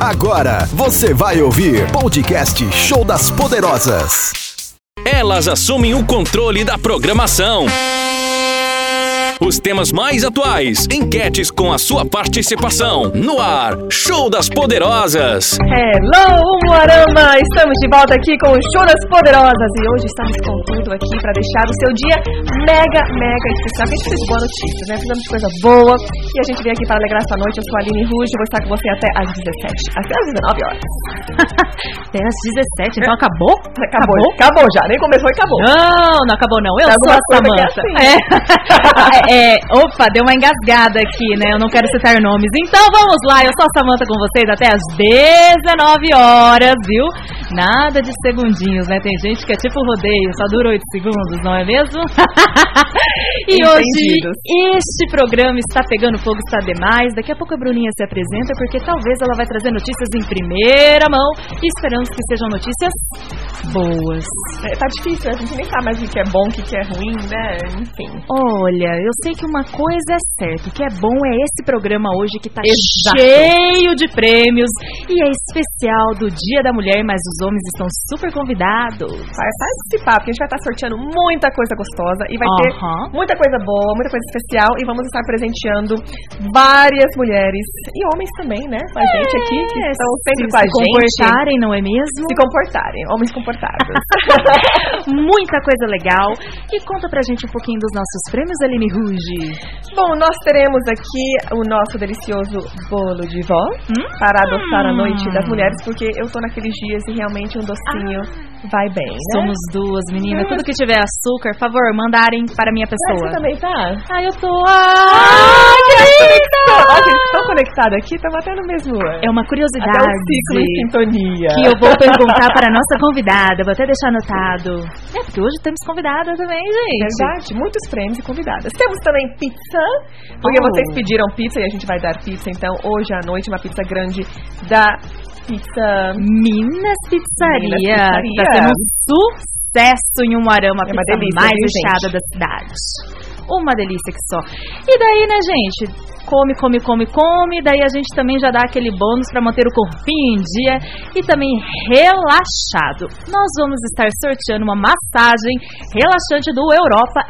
Agora você vai ouvir podcast Show das Poderosas. Elas assumem o controle da programação. Os temas mais atuais, enquetes com a sua participação. No ar, Show das Poderosas. Hello, Moarama! Estamos de volta aqui com o Show das Poderosas e hoje estamos com aqui para deixar o seu dia mega, mega especial. A gente fez boa notícia, né? Fizemos coisa boa e a gente veio aqui para alegrar essa noite. Eu sou a Aline Ruge e vou estar com você até às 17, até às 19 horas. até às 17, então acabou? Acabou, acabou, acabou já. Nem começou e acabou. Não, não acabou não. Eu sou a Samanta. Assim. É. é, opa, deu uma engasgada aqui, né? Eu não quero citar nomes. Então vamos lá, eu sou a Samanta com vocês até as 19 horas, viu? Nada de segundinhos, né? Tem gente que é tipo rodeio, só dura 8 segundos, não é mesmo? e hoje este programa está pegando fogo, está demais. Daqui a pouco a Bruninha se apresenta, porque talvez ela vai trazer notícias em primeira mão e esperamos que sejam notícias boas. É, tá difícil, a gente nem sabe mais o que é bom, o que é ruim, né? Enfim. Olha, eu sei que uma coisa é certa, o que é bom é esse programa hoje que tá Exato. cheio de prêmios e é especial do Dia da Mulher, mas os homens estão super convidados. Vai participar, porque a gente vai estar sorteando muita coisa gostosa e vai ter Aham. muita coisa boa, muita coisa especial e vamos estar presenteando várias mulheres e homens também, né? Com a gente aqui, que estão sempre Se com a se gente. comportarem, não é mesmo? Se comportarem, homens comportados. Muita coisa legal. E conta pra gente um pouquinho dos nossos prêmios, Aline Ruge. Bom, nós teremos aqui o nosso delicioso bolo de vó Hum? para adoçar a noite das mulheres, porque eu tô naqueles dias e realmente um docinho vai bem, né? Somos duas, meninas. Tudo que tiver açúcar, favor, mandarem para minha Mas pessoa. Você também tá? Ah, eu tô. Ah, que Ó, a gente tão conectado aqui, estamos até no mesmo ano. É uma Até curiosidade. o ciclo em sintonia. que eu vou perguntar para a nossa convidada. Vou até deixar anotado. É, porque hoje temos convidada também, gente. Verdade, muitos prêmios e convidadas. Temos também pizza, porque Oh. vocês pediram pizza e a gente vai dar pizza. Então, hoje à noite, uma pizza grande da Pizza. Minas Pizzaria. Minas que Tá Pizzaria. sendo um sucesso em Umuarama, a É uma pizza delícia, mais recheada da cidade. Uma delícia que só. E daí, né, gente? Come, come, come, come. Daí a gente também já dá aquele bônus para manter o corpinho em dia e também relaxado. Nós vamos estar sorteando uma massagem relaxante do Europa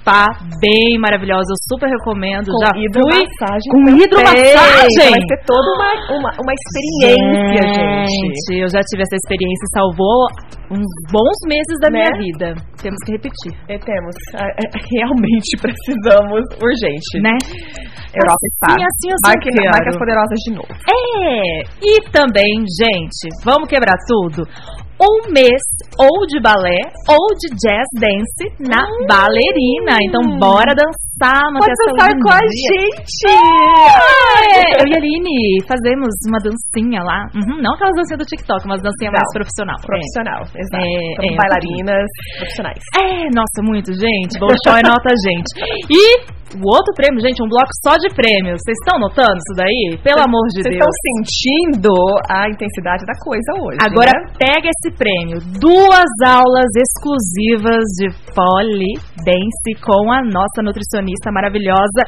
Spa, bem maravilhosa. Eu super recomendo. Com já hidromassagem. com também. hidromassagem. Vai ser toda uma, uma, uma experiência, gente. eu já tive essa experiência e salvou uns bons meses da Né? minha vida. Temos que repetir, E temos. ah, é, Realmente precisamos urgente. né? Europa está. Assim, assim eu Marque, quero. marcas poderosas de novo. É, e também, gente, vamos quebrar tudo. Um mês ou de balé ou de jazz dance na ballerina. Então, bora dançar, Hum. Pode dançar com a gente! É, eu e a Aline fazemos uma dancinha lá. Uhum, não aquelas dancinhas do TikTok, mas dancinha mais Não, profissional. É. Profissional, exato. É, é, bailarinas profissionais. É, nossa, muito, gente. Bolshoi nota a gente. E o outro prêmio, gente, um bloco só de prêmios. Vocês estão notando isso daí? Pelo amor de Vocês Deus. estão sentindo a intensidade da coisa hoje. Agora né? pega esse prêmio. Duas aulas exclusivas de polidense com a nossa nutricionista maravilhosa,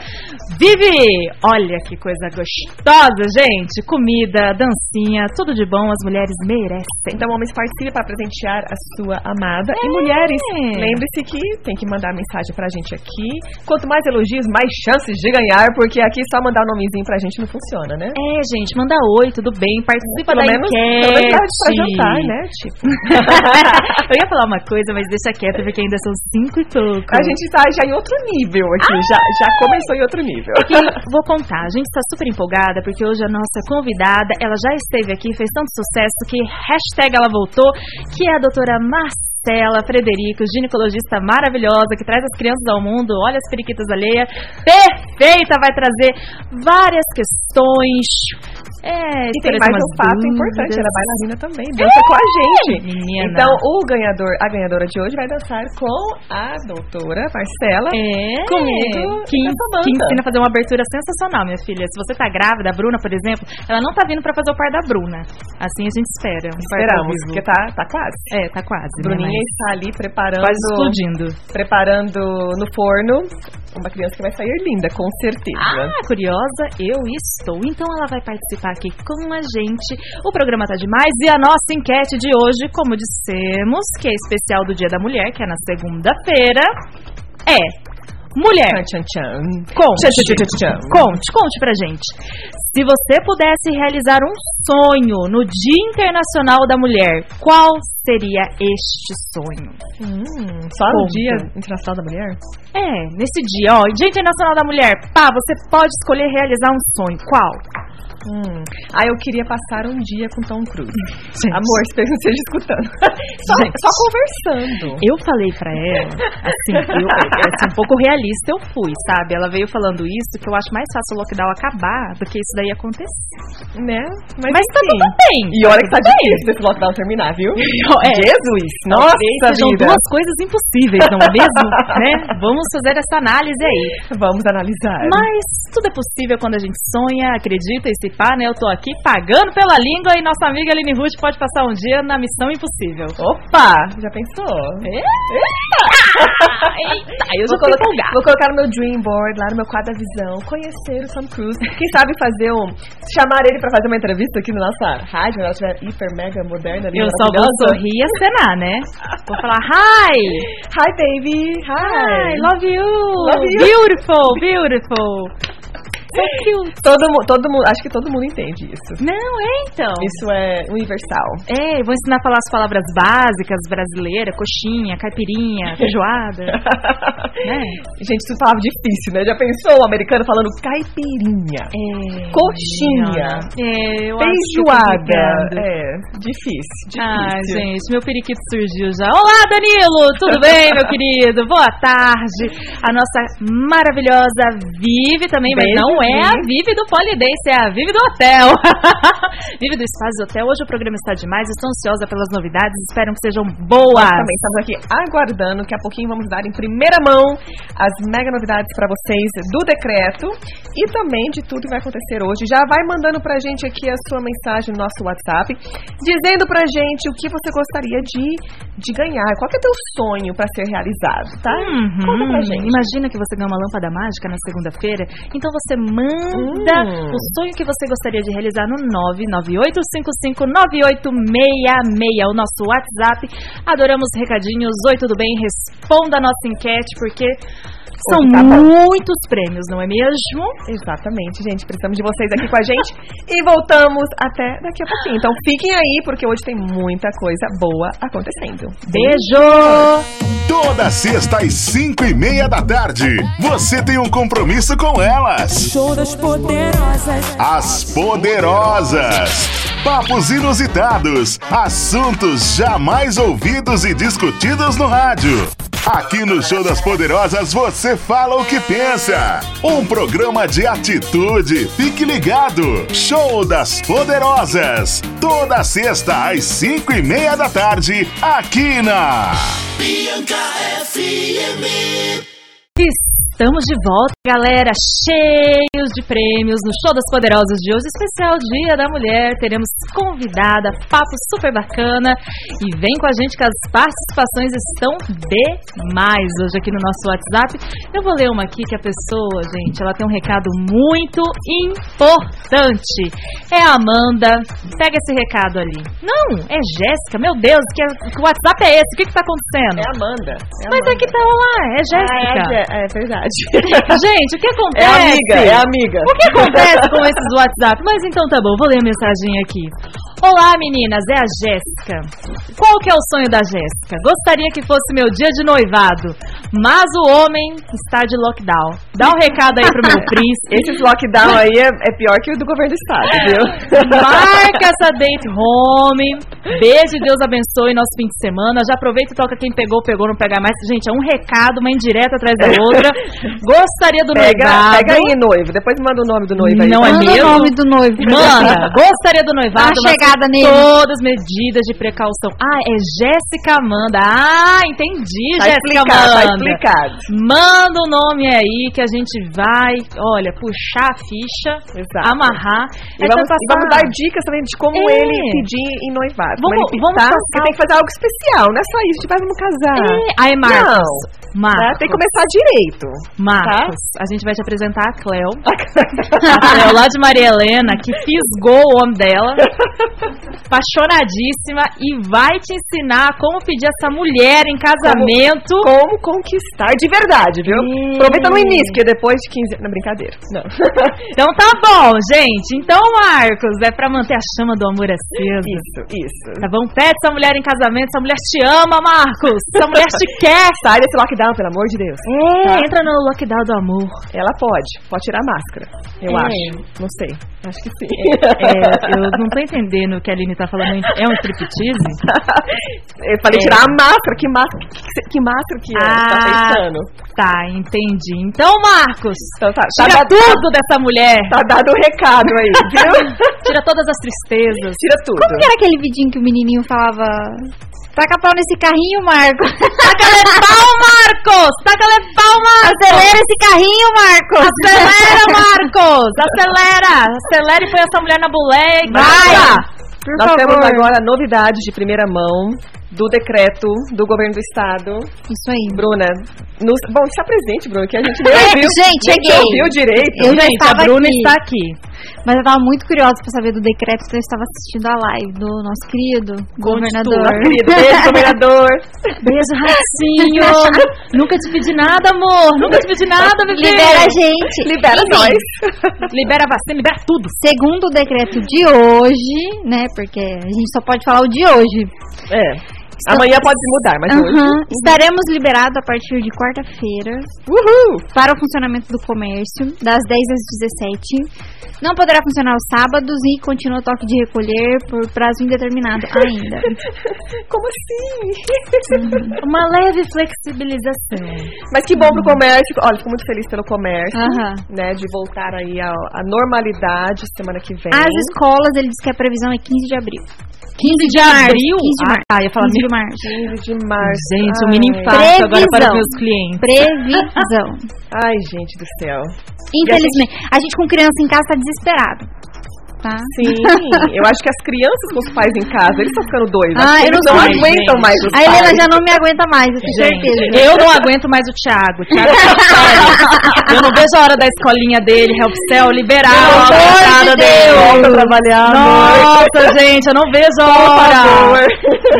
Vivi! Olha que coisa gostosa, gente. Comida, dancinha, tudo de bom as mulheres merecem. Então, homens, participe para presentear a sua amada. E mulheres, lembre-se que tem que mandar mensagem pra gente aqui. Quanto mais elogios, mais chances de ganhar, porque aqui só mandar o nomezinho pra gente não funciona, né? É, gente, manda oi, tudo bem, participa Pelo da menos, enquete. pelo menos pra jantar, né? Tipo, Eu ia falar uma coisa, mas deixa quieto, porque ainda são cinco e pouco. a gente tá já em outro nível aqui. Já, já começou em outro nível. Vou contar, a gente está super empolgada porque hoje a nossa convidada, ela já esteve aqui, fez tanto sucesso que hashtag ela voltou, que é a doutora Marcela Frederico, ginecologista maravilhosa que traz as crianças ao mundo, olha as periquitas alheias, perfeita, vai trazer várias questões. É, E tem mais um fato dúvidas. importante, ela é bailarina também, dança com a gente. menina. Então, o ganhador, a ganhadora de hoje vai dançar com a doutora Marcela. É, Comigo que, que ensina a fazer uma abertura sensacional, minha filha. Se você tá grávida, a Bruna, por exemplo, ela não tá vindo pra fazer o par da Bruna. Assim a gente espera. um Esperamos, porque tá, tá quase. É, tá quase. né, Bruninha mas está ali preparando, Quase explodindo. preparando no forno uma criança que vai sair linda, com certeza. Ah, curiosa, eu estou. Então ela vai participar participar aqui com a gente. O programa tá demais e a nossa enquete de hoje, como dissemos, que é especial do Dia da Mulher, que é na segunda-feira, é Mulher. Tchan, tchan. Conte. Tchan. Conte, conte pra gente. Se você pudesse realizar um sonho no Dia Internacional da Mulher, qual seria este sonho? Hum, só no Conta. Dia Internacional da Mulher? É, nesse dia, ó, Dia Internacional da Mulher, pá, você pode escolher realizar um sonho. Qual? Hum. Ah, eu queria passar um dia com Tom Cruise. Gente. Amor, espero que não esteja escutando. só, só conversando. Eu falei pra ela, assim, eu, assim, um pouco realista eu fui, sabe? Ela veio falando isso, que eu acho mais fácil o lockdown acabar do que isso daí acontecer. Né? Mas, tá enfim. tudo bem. E olha que tá difícil esse lockdown terminar, viu? É. Jesus! Nossa Talvez sejam vida! duas coisas impossíveis, não é mesmo? né? Vamos fazer essa análise aí. Vamos analisar. Mas tudo é possível quando a gente sonha, acredita e se pá, né? Eu tô aqui pagando pela língua e nossa amiga Aline Ruth pode passar um dia na Missão Impossível. Opa! Já pensou? Eita, eu já Vou colocar, empolgada. vou colocar no meu dream board, lá no meu quadro da visão, conhecer o Tom Cruise. Quem sabe fazer um. chamar ele pra fazer uma entrevista aqui na nossa rádio, ela estiver hiper mega moderna ali. Eu só vou sorrir e acenar, né? Vou falar, hi! Hi, baby! Hi! Hi, love you! Love you. Beautiful, beautiful! Cute! Todo, todo mundo, acho que todo mundo entende isso. Não, é então. Isso é universal. É, vou ensinar a falar as palavras básicas brasileiras, coxinha, caipirinha, feijoada, né? Gente, isso é palavra difícil, né? Já pensou o americano falando caipirinha? É, Coxinha. É, Feijoada. É, difícil, difícil. Ai, gente, meu periquito surgiu já. Olá, Danilo! Tudo bem, meu querido? Boa tarde. A nossa maravilhosa Vive também, mas Beijo, não é a Vivi. Vive do Polidense, é a Vive do Hotel. Vive do Espaço Hotel. Hoje o programa está demais, estou ansiosa pelas novidades, espero que sejam boas. Nós também estamos aqui aguardando que a pouquinho vamos dar em primeira mão as mega novidades para vocês do decreto e também de tudo que vai acontecer hoje. Já vai mandando pra gente aqui a sua mensagem no nosso WhatsApp, dizendo pra gente o que você gostaria de, de ganhar, qual que é teu sonho para ser realizado, tá? Uhum. Conta pra gente. Imagina que você ganha uma lâmpada mágica na segunda-feira. Então você manda Hum. o sonho que você gostaria de realizar no 998559866, o nosso WhatsApp. Adoramos recadinhos. Oi, tudo bem? Responda a nossa enquete, porque são tá bom. muitos prêmios, não é mesmo? Exatamente, gente. Precisamos de vocês aqui com a gente. e voltamos até daqui a pouquinho. Então fiquem aí, porque hoje tem muita coisa boa acontecendo. Beijo! Toda sexta às cinco e meia da tarde, você tem um compromisso com elas. Show das poderosas. As Poderosas. Papos inusitados, assuntos jamais ouvidos e discutidos no rádio. Aqui no Show das Poderosas você fala o que pensa. Um programa de atitude. Fique ligado. Show das Poderosas. Toda sexta às cinco e meia da tarde, aqui na. Estamos de volta, galera, cheios de prêmios no Show das Poderosas de hoje, especial Dia da Mulher. Teremos convidada, papo super bacana e vem com a gente que as participações estão demais hoje aqui no nosso WhatsApp. Eu vou ler uma aqui que a pessoa, gente, ela tem um recado muito importante. É a Amanda. Pega esse recado ali. Não, é Jéssica. Meu Deus, que, que WhatsApp é esse? O que que tá acontecendo? É Amanda. É Mas Amanda. aqui tá lá, é Jéssica. Ah, é, é verdade. Gente, o que É acontece? amiga, é amiga. O que acontece com esses WhatsApp? Mas então tá bom, vou ler a mensagem aqui. Olá meninas, é a Jéssica. Qual que é o sonho da Jéssica? Gostaria que fosse meu dia de noivado, mas o homem está de lockdown. Dá um recado aí pro meu príncipe. Esses lockdown aí é, é pior que o do governo do estado, viu? Marca essa date home. Beijo, Deus abençoe nosso fim de semana. Já aproveita e toca quem pegou, pegou, não pegar mais. Gente, é um recado, uma indireta atrás da outra. Gostaria do Pega, noivado. pega aí, noivo. Depois manda o nome do noivo aí. Não pra é mesmo? o nome do noivo. Manda, gostaria do noivado. Dá uma chegada nele. Todas medidas de precaução. Ah, é Jéssica Amanda. Ah, entendi, Tá Jéssica explicado, tá Amanda. explicado. Manda o nome aí que a gente vai, olha, puxar a ficha, Exato. amarrar. E Aí vamos, e vamos dar dicas também de como É. ele pedir em noivado. Vamos- ele vamos pintar, passar- porque tem que fazer algo especial, não é só isso, tipo, vamos casar. É, aí, Marcos. Não, né? Marcos. tem que começar direito. Marcos, a gente vai te apresentar a Cleo. A Cleo lá de Maria Helena, que fisgou o homem dela, apaixonadíssima, e vai te ensinar como pedir essa mulher em casamento. Como conquistar de verdade, viu? É. Aproveita no início, porque depois de 15 Não, brincadeira. Não. Então tá bom, gente. Então, Marcos, é pra manter a chama do amor acesa. isso, isso. Tá bom? Pede essa mulher em casamento. Essa mulher te ama, Marcos. Essa mulher te quer. Sai desse lockdown, pelo amor de Deus. É, Tá? entra no lockdown do amor. Ela pode. Pode tirar a máscara. Eu É. acho. Não sei. Acho que sim. É, eu não tô entendendo o que a Aline tá falando. É um striptease? Eu falei É. tirar a máscara. Que máscara que, que- que máscara que é? Tá Ah, pensando? Tá, entendi. Então, Marcos, Então tá, tá, tira dado- tudo dessa mulher. tá dado o recado aí, viu? Tira todas as tristezas. Tira tudo. Como que era aquele vidinho que o menininho falava? Taca pau nesse carrinho, Marcos. Taca-lhe pau, Marcos! Taca-lhe pau, Marcos! Acelera esse carrinho, Marcos. Acelera, Marcos! Acelera! Acelera e põe essa mulher na boleia e Vai! Nós favor. temos agora novidades de primeira mão do decreto do governo do estado. Isso aí. Bruna, nos... bom, se apresente, Bruna, que a gente nem É, ouviu. gente, cheguei. ouviu direito. Eu Gente, a estava Bruna aqui. está aqui. Mas eu tava muito curiosa pra saber do decreto, então eu estava assistindo a live do nosso querido governador. Nosso querido, beijo, governador. Beijo, racinho! Nunca te pedi nada, amor! Nunca te pedi nada, bebê! Libera a gente. Libera Enfim, nós. Libera a vacina, libera tudo! Segundo o decreto de hoje, né? Porque a gente só pode falar o de hoje. É. Amanhã pode mudar, mas hoje. Estaremos liberados a partir de quarta-feira Uhul! para o funcionamento do comércio, das 10 às 17. Não poderá funcionar os sábados e continua o toque de recolher por prazo indeterminado ainda. Como assim? Uma leve flexibilização. Mas que bom pro comércio. Olha, fico muito feliz pelo comércio, né? De voltar aí à, à normalidade semana que vem. As escolas, ele diz que a previsão é 15 de abril. 15 de abril? 15 de Ah, março. tá, ia falar 15 de março. 15 de março. Gente, o Ai. mini infarto agora para meus clientes. Previsão. Ai, gente do céu. Infelizmente. A gente com criança em casa tá desesperado. Tá? Sim, eu acho que as crianças com os pais em casa, eles estão ficando doidos. Ah, eles não não sei, aguentam gente. mais os A Helena pais. já não me aguenta mais, eu tenho Gente, certeza. eu não aguento mais o Thiago. O Thiago sério. Eu não vejo a hora da escolinha dele, Helpcel, liberar Pelo a de dele. Volta trabalhar, Nossa, gente, eu não vejo a hora.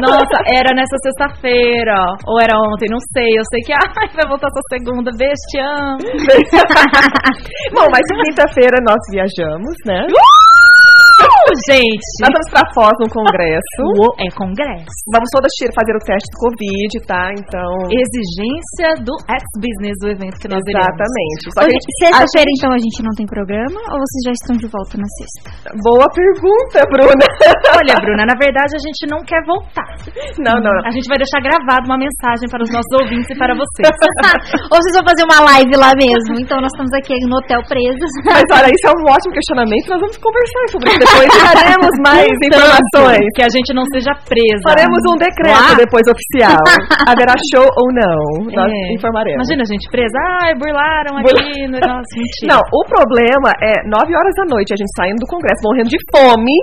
Nossa, era nessa sexta-feira. Ou era ontem, não sei. Eu sei que ai, vai voltar essa segunda. Beijo, te amo. Bom, mas quinta-feira nós viajamos, né? Uh, gente. Nós vamos pra Foz num congresso. O- É congresso. Vamos todas fazer o teste do Covid, tá? Então. Exigência do ex-business do evento que nós iremos. Exatamente. Só que a Hoje, gente- Sexta-feira, então, a gente não tem programa ou vocês já estão de volta na sexta? Boa pergunta, Bruna. Olha, Bruna, na verdade a gente não quer voltar. Não, não. A gente vai deixar gravado uma mensagem para os nossos ouvintes e para vocês. ou vocês vão fazer uma live lá mesmo? Então, nós estamos aqui no hotel presos. Mas olha, isso é um ótimo questionamento. Nós vamos conversar sobre isso depois faremos mais Tanto informações. Que a gente não seja presa. Faremos um decreto Lá? depois oficial. Haverá show ou não. Nós É. informaremos. Imagina a gente presa. Ai, burlaram Bur- aqui. no- Nossa, mentira. Não, o problema é 9 horas da noite a gente saindo do congresso morrendo de fome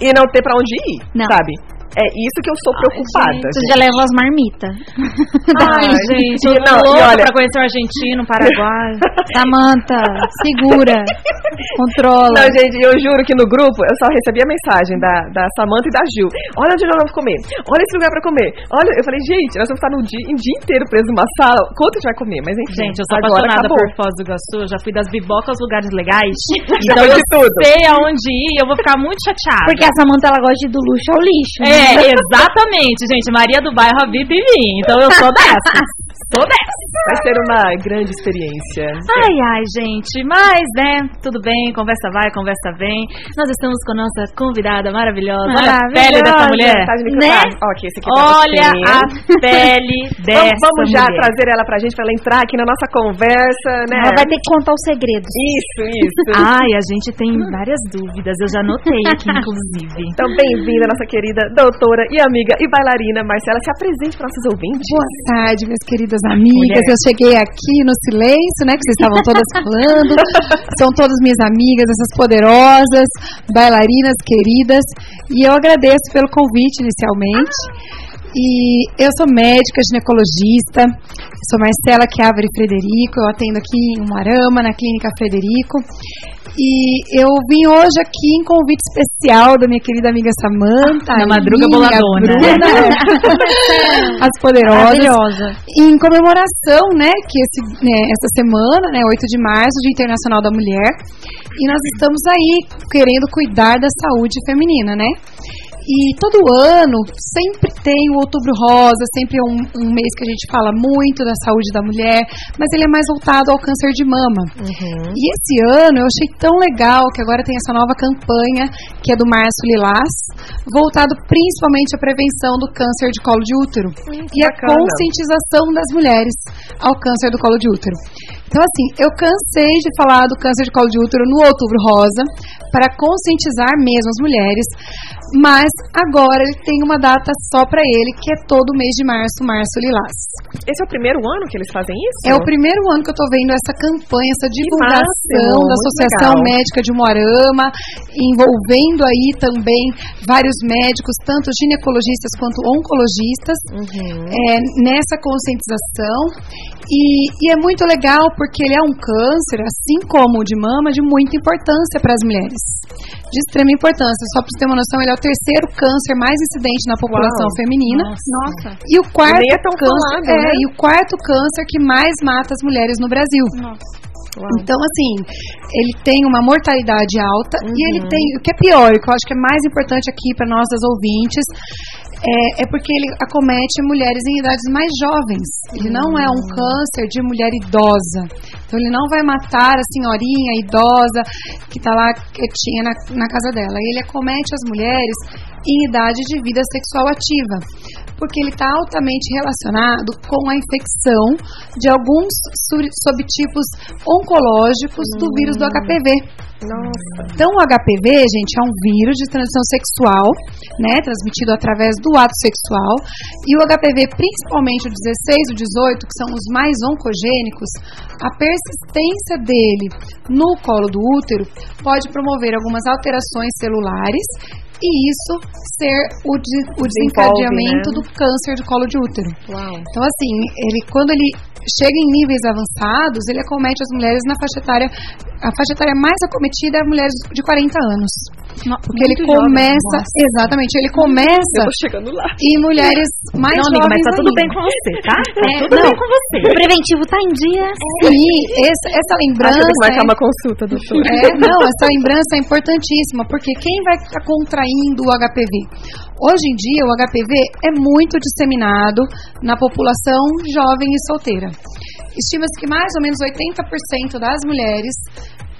e não ter pra onde ir, Não. sabe? É isso que eu sou preocupada. Vocês já levam as marmitas. Ai, gente, eu tô não, louca olha- pra conhecer o argentino, o Paraguai. Samanta, segura, controla. Não, gente, eu juro que no grupo eu só recebi a mensagem da, da Samanta e da Gil. Olha onde nós vamos comer. Olha esse lugar pra comer. Olha, eu falei, gente, nós vamos estar no dia, em dia inteiro preso numa sala. Quanto a gente vai comer? Mas enfim. Gente, eu sou agora apaixonada acabou. por Foz do Iguaçu, eu já fui das bibocas aos lugares legais. Já então eu tudo. sei aonde ir e eu vou ficar muito chateada. Porque a Samanta, ela gosta de ir do luxo ao lixo. né? É, exatamente, gente. Maria do bairro habita em mim. Então eu sou dessa. sou dessa. Vai ser uma grande experiência. Ai, ai, gente. Mas, né, tudo bem, conversa vai, conversa vem. Nós estamos com a nossa convidada maravilhosa. Olha a pele dessa mulher. Tá de Né? microfone? Ok, esse aqui é pra Olha você. a pele dessa Vamos, vamos já mulher. trazer ela pra gente, pra ela entrar aqui na nossa conversa, né? Ela vai ter que contar os segredos. Isso, isso. Ai, a gente tem várias dúvidas. Eu já anotei aqui, inclusive. Então, bem-vinda, nossa querida doutora e amiga e bailarina Marcela. Se apresente para nossos ouvintes. Boa tarde, queridos queridas amigas. Mulher. Eu cheguei aqui no silêncio, né? Que vocês estavam todas falando. São todas minhas amigas, essas poderosas, bailarinas queridas. E eu agradeço pelo convite inicialmente. E eu sou médica, ginecologista, sou Marcela Chiavari Frederico, eu atendo aqui em Umarama, na Clínica Frederico. E eu vim hoje aqui em convite especial da minha querida amiga Samanta. Na madruga boladona. Bruna, as poderosas. Em comemoração, né, que esse, né, essa semana, né, 8 de março, Dia Internacional da Mulher. E nós estamos aí querendo cuidar da saúde feminina, né? E todo ano sempre tem o Outubro Rosa, sempre é um, um, mês que a gente fala muito da saúde da mulher, mas ele é mais voltado ao câncer de mama. Uhum. E esse ano eu achei tão legal que agora tem essa nova campanha, que é do Março Lilás, voltado principalmente à prevenção do câncer de colo de útero hum, e a conscientização das mulheres ao câncer do colo de útero. Então, assim, eu cansei de falar do câncer de colo de útero no Outubro Rosa para conscientizar mesmo as mulheres, mas agora ele tem uma data só para ele, que é todo mês de março, março lilás. Esse é o primeiro ano que eles fazem isso? É o primeiro ano que eu estou vendo essa campanha, essa divulgação da Associação Médica de Moarama, envolvendo aí também vários médicos, tanto ginecologistas quanto oncologistas, uhum. é, nessa conscientização. E, e é muito legal porque ele é um câncer, assim como o de mama, de muita importância para as mulheres. De extrema importância. Só para você ter uma noção, ele é o terceiro câncer mais incidente na população Uau. feminina. Nossa. E o quarto é câncer, falado, é, né? e o quarto câncer que mais mata as mulheres no Brasil. Nossa. Uau. Então, assim, ele tem uma mortalidade alta uhum. e ele uhum. tem, o que é pior, o que eu acho que é mais importante aqui para nós, as ouvintes, é, é, porque ele acomete mulheres em idades mais jovens. Ele não é um hum. câncer de mulher idosa. Então ele não vai matar a senhorinha idosa que está lá quietinha na, na casa dela. Ele acomete as mulheres em idade de vida sexual ativa, porque ele está altamente relacionado com a infecção de alguns subtipos oncológicos do vírus do HPV. Nossa. Então, o HPV, gente, é um vírus de transmissão sexual, né, transmitido através do ato sexual. E o HPV, principalmente o 16 e o 18, que são os mais oncogênicos, a persistência dele no colo do útero pode promover algumas alterações celulares e isso ser o, de, o desencadeamento né? do câncer de colo de útero. Uau. Então, assim, ele quando ele chega em níveis avançados, ele acomete as mulheres na faixa etária. A faixa etária mais acometida é mulheres de 40 anos. Porque ele começa. Jovem, exatamente, ele começa. Eu chegando lá. Em mulheres mais não, amiga, mas tá tudo bem com você, tá? Tá é, tudo não, bem com você. O preventivo tá em dia. Sim, essa, essa lembrança. Que vai é, uma consulta, doutor. É, não, essa lembrança é importantíssima, porque quem vai estar tá contraindo o HPV? Hoje em dia, o HPV é muito disseminado na população jovem e solteira. Estima-se que mais ou menos 80% das mulheres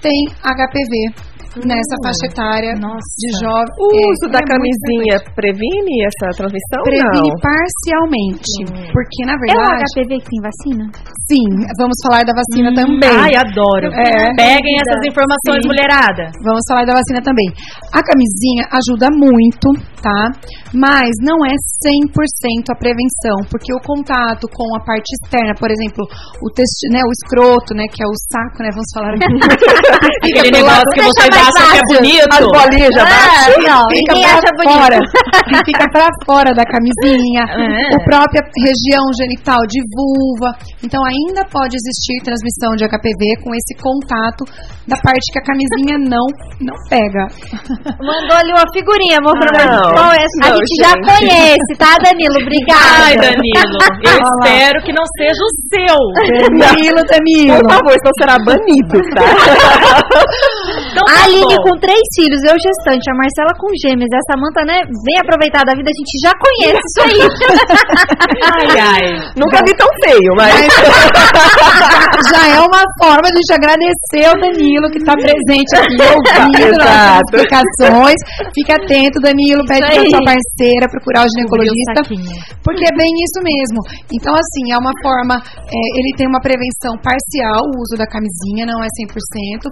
têm HPV nessa faixa etária Nossa. de jovem. O uso é, da é camisinha previne essa transmissão? Previne não? parcialmente. Hum. Porque, na verdade. É o HPV que tem vacina? Sim, vamos falar da vacina hum. também. Ai, adoro. É. Peguem essas informações, Sim. mulherada. Vamos falar da vacina também. A camisinha ajuda muito, tá? Mas não é 100% a prevenção, porque o contato com a parte externa, por exemplo, o, testi, né, o escroto, né, que é o saco, né, vamos falar aqui. Aquele negócio que você acha que é bonito. As bolinhas já ah, não, fica acha fora. fica pra fora da camisinha. É. A própria região genital de vulva. Então ainda pode existir transmissão de HPV com esse contato da parte que a camisinha não, não pega. Mandou ali uma figurinha mostrando qual é. a gente, gente já conhece, tá, Danilo? Obrigada. Ai, Danilo, eu espero que não seja o seu. Danilo, Danilo. Por favor, então será banido, tá? então, tá Aline com três filhos, eu gestante, a Marcela com gêmeos, a Samanta, né, bem aproveitada da vida, a gente já conhece isso aí. ai, ai. Nunca vi tão feio, mas... já é uma forma de a gente agradecer ao Danilo que está presente aqui, ouvindo as explicações. Fique atento, Danilo, pede para sua parceira procurar o ginecologista, porque é bem isso mesmo. Então, assim, é uma forma, é, ele tem uma prevenção parcial, o uso da camisinha, não é 100%,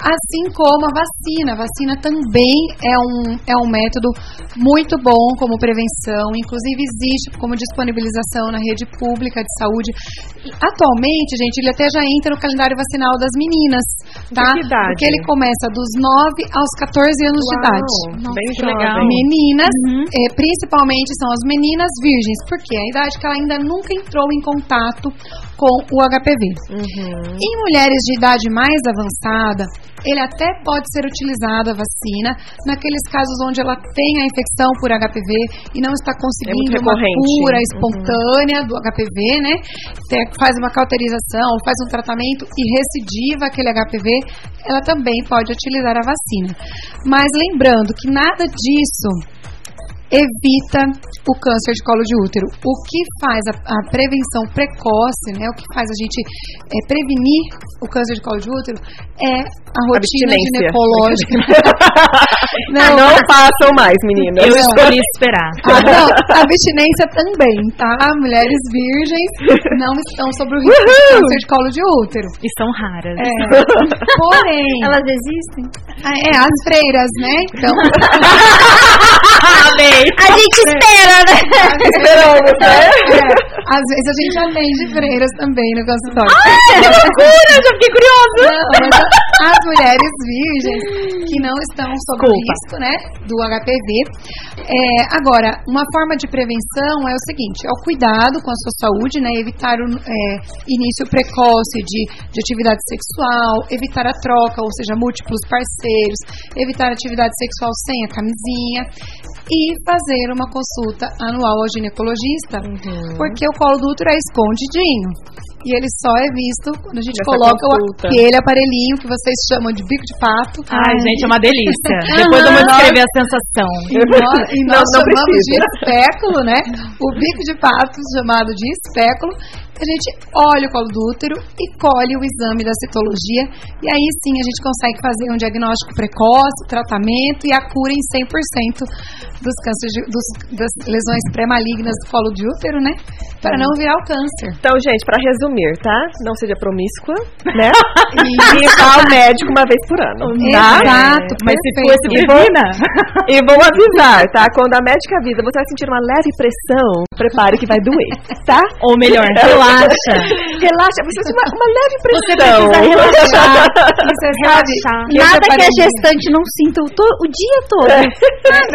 assim como como a vacina. A vacina também é um, é um método muito bom como prevenção, inclusive existe como disponibilização na rede pública de saúde. Atualmente, gente, ele até já entra no calendário vacinal das meninas, tá? Porque ele começa dos 9 aos 14 anos Uau, de idade. Nossa, bem legal. Meninas, uhum. eh, principalmente são as meninas virgens, porque é a idade que ela ainda nunca entrou em contato com o HPV. Uhum. Em mulheres de idade mais avançada, ele até pode ser utilizado a vacina naqueles casos onde ela tem a infecção por HPV e não está conseguindo é uma cura uhum. espontânea uhum. do HPV, né? Faz uma cauterização, faz um tratamento e recidiva aquele HPV, ela também pode utilizar a vacina. Mas lembrando que nada disso evita o câncer de colo de útero. O que faz a, a prevenção precoce, né, o que faz a gente é, prevenir o câncer de colo de útero é a rotina ginecológica. não, não façam mais, meninas. Eu escolhi esperar. Ah, não, a abstinência também, tá? Mulheres virgens não estão sobre o risco de câncer de colo de útero. E são raras. É. Porém. Elas existem? Ah, é, as freiras, né? Então. Amei. A gente espera, né? Esperamos, né? É, às vezes a gente atende freiras também no consultório. Ai, que loucura! Já fiquei curiosa. Não, as mulheres virgens que não estão sob o risco, né, do HPV. É, agora, uma forma de prevenção é o seguinte: é o cuidado com a sua saúde, né, evitar o é, início precoce de, de atividade sexual, evitar a troca, ou seja, múltiplos parceiros, evitar atividade sexual sem a camisinha e fazer uma consulta anual ao ginecologista, uhum. porque o colo do útero é escondidinho e ele só é visto quando a gente Nessa coloca consulta. aquele aparelhinho que vocês chamam de bico de pato. Ai, Ai. gente, é uma delícia. Depois eu vou descrever a sensação. E nós, e nós não, não chamamos precisa. de espéculo, né? O bico de pato chamado de espéculo a gente olha o colo do útero e colhe o exame da citologia e aí sim a gente consegue fazer um diagnóstico precoce, tratamento e a cura em 100% dos cânceres, dos, das lesões pré-malignas do colo de útero, né? Para não virar o câncer. Então, gente, para resumir, tá? Não seja promíscua, né? e ir ao médico uma vez por ano. Tá? Exato, mas se fosse e vou, e vou avisar, tá? Quando a médica avisa, você vai sentir uma leve pressão, prepare que vai doer, tá? Ou melhor, relaxa relaxa. relaxa, precisa de uma, uma leve pressão. Você precisa relaxar. Precisa relaxar. Nada que a gestante não sinta o, to, o dia todo. É.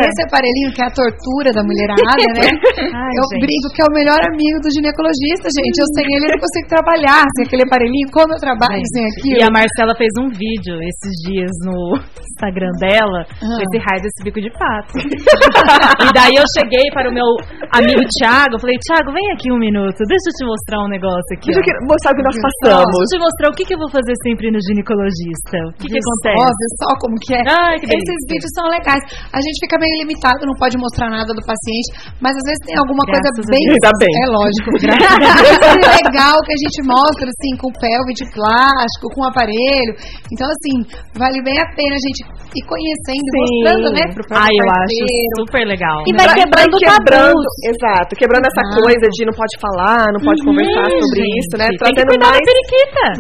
Esse aparelhinho que é a tortura da mulherada, né? Ai, eu gente. brinco que é o melhor amigo do ginecologista, gente. Eu sem ele não consigo trabalhar. Sem aquele aparelhinho, como eu trabalho sem aquilo. E a Marcela fez um vídeo esses dias no Instagram dela, com esse raio desse bico de pato. e daí eu cheguei para o meu amigo Thiago, falei, Thiago, vem aqui um minuto, deixa eu te mostrar um negócio aqui. Deixa eu mostrar o que nós passamos. Deixa eu te mostrar o que, que eu vou fazer sempre no ginecologista. O que, que acontece? Nossa, só como que é. Ai, que Esses vídeos são legais. A gente fica meio limitado, não pode mostrar nada do paciente, mas às vezes tem alguma Graças coisa bem. É lógico. é legal que a gente mostra, assim, com pelve de plástico, com aparelho. Então, assim, vale bem a pena a gente ir conhecendo, Sim. mostrando, né, pro próprio Ah, eu acho super legal. E vai quebrando vai quebrando, Exato, quebrando essa coisa de não pode falar, não pode uhum. conversar sobre gente, isso, né? Trazendo mais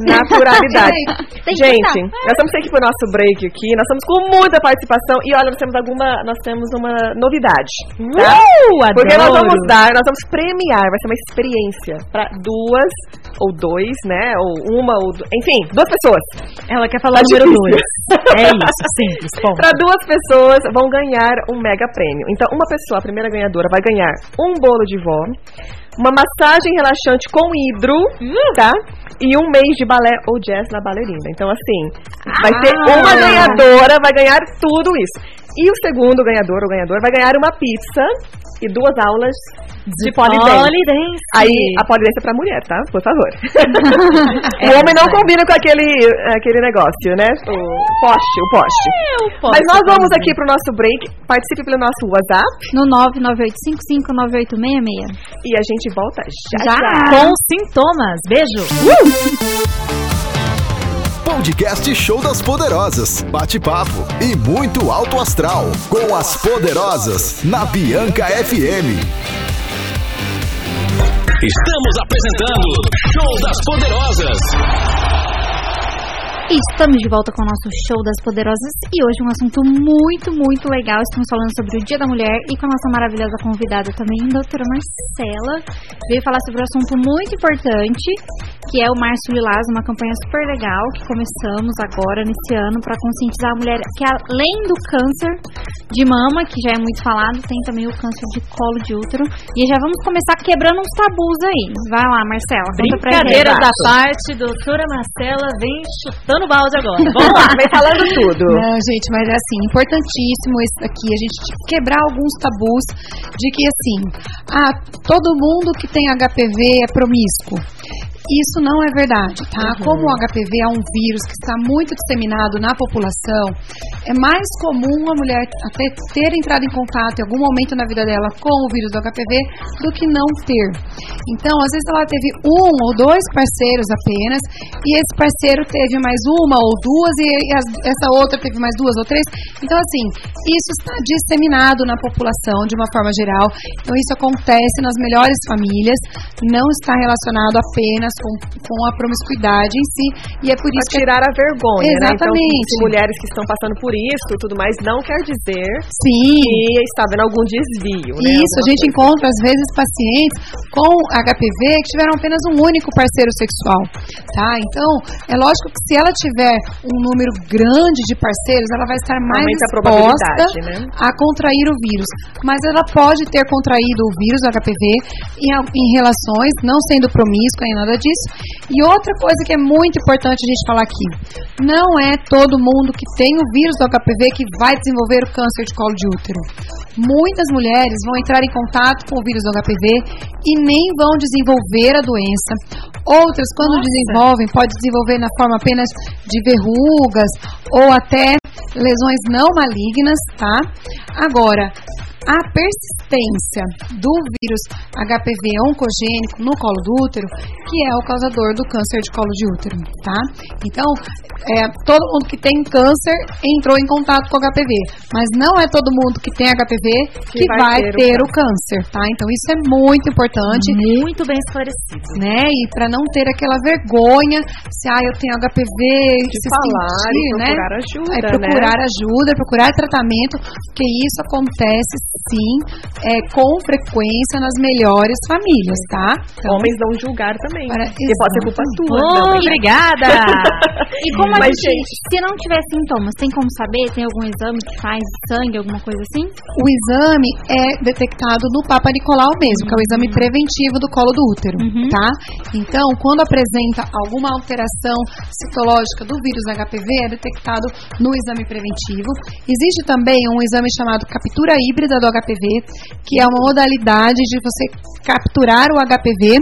naturalidade. gente, nós estamos aqui pro nosso break aqui, nós estamos com muita participação e olha, nós temos alguma, nós temos uma novidade, tá? Uh, Porque nós vamos dar, nós vamos premiar, vai ser uma experiência para duas ou dois, né? Ou uma ou enfim, duas pessoas. Ela quer falar tá o número dois. É isso, simples. Para duas pessoas vão ganhar um mega prêmio. Então, uma pessoa, a primeira ganhadora, vai ganhar um bolo de vó uma massagem relaxante com hidro, hum. tá? E um mês de balé ou jazz na ballerina. Então, assim, vai ter ah. uma ganhadora, vai ganhar tudo isso. E o segundo ganhador ou ganhador vai ganhar uma pizza e duas aulas de, de polidense. Aí a polidense é pra mulher, tá? Por favor. é, o homem não combina com aquele, aquele negócio, né? O poste, o poste. É, o poste Mas nós vamos aqui pro nosso break. Participe pelo nosso WhatsApp. No 998559866. E a gente volta já, já. já. Com sintomas. Beijo. Uh! Podcast Show das Poderosas. Bate-papo e muito alto astral. Com as Poderosas na Bianca FM. Estamos apresentando Show das Poderosas. Estamos de volta com o nosso show das poderosas e hoje um assunto muito, muito legal. Estamos falando sobre o Dia da Mulher e com a nossa maravilhosa convidada também, doutora Marcela. Veio falar sobre um assunto muito importante, que é o Março Lilás, uma campanha super legal que começamos agora nesse ano para conscientizar a mulher que além do câncer de mama, que já é muito falado, tem também o câncer de colo de útero. E já vamos começar quebrando uns tabus aí. Vai lá, Marcela. Brincadeiras da parte, doutora Marcela vem chutando no balde agora. Vamos lá, vem falando tudo. Não, gente, mas é assim, importantíssimo isso aqui, a gente quebrar alguns tabus de que assim, ah, todo mundo que tem HPV é promíscuo. Isso não é verdade, tá? Uhum. Como o HPV é um vírus que está muito disseminado na população, é mais comum a mulher até ter entrado em contato em algum momento na vida dela com o vírus do HPV do que não ter. Então, às vezes ela teve um ou dois parceiros apenas, e esse parceiro teve mais uma ou duas, e essa outra teve mais duas ou três. Então, assim, isso está disseminado na população de uma forma geral. Então, isso acontece nas melhores famílias, não está relacionado apenas com, com a promiscuidade em si. E é por isso pra tirar que... a vergonha, Exatamente. Né? Então, mulheres que estão passando por isso tudo mais, não quer dizer Sim. que está vendo algum desvio. Né? Isso, a gente coisa. encontra às vezes pacientes com HPV que tiveram apenas um único parceiro sexual, tá? Então, é lógico que se ela tiver um número grande de parceiros, ela vai estar mais exposta né? a contrair o vírus. Mas ela pode ter contraído o vírus do HPV em, em relações, não sendo promíscua nem nada disso. E outra coisa que é muito importante a gente falar aqui: não é todo mundo que tem o vírus do HPV que vai desenvolver o câncer de colo de útero. Muitas mulheres vão entrar em contato com o vírus do HPV e nem vão desenvolver a doença. Outras, quando Nossa. desenvolvem, pode desenvolver na forma apenas de verrugas ou até lesões não malignas, tá? Agora, a persistência do vírus HPV oncogênico no colo do útero, que é o causador do câncer de colo de útero, tá? Então, é, todo mundo que tem câncer entrou em contato com HPV, mas não é todo mundo que tem HPV que, que vai, vai, ter, o, câncer, tá? Então, isso é muito importante. Muito bem esclarecido. Né? E para não ter aquela vergonha, se ah, eu tenho HPV, de se falar, sentir, né? procurar ajuda, é procurar né? ajuda, procurar tratamento, porque isso acontece sim, é, com frequência nas melhores famílias, tá? Então, Homens não julgar também. Para, porque pode ser culpa tua. Oh, obrigada! e como a gente, gente, se não tiver sintomas, tem como saber? Tem algum exame que faz sangue, alguma coisa assim? O exame é detectado no Papa Nicolau mesmo, uhum. que é o exame uhum. preventivo do colo do útero, uhum. tá? Então, quando apresenta alguma alteração citológica do vírus HPV, é detectado no exame preventivo. Existe também um exame chamado captura híbrida do do HPV, que é uma modalidade de você capturar o HPV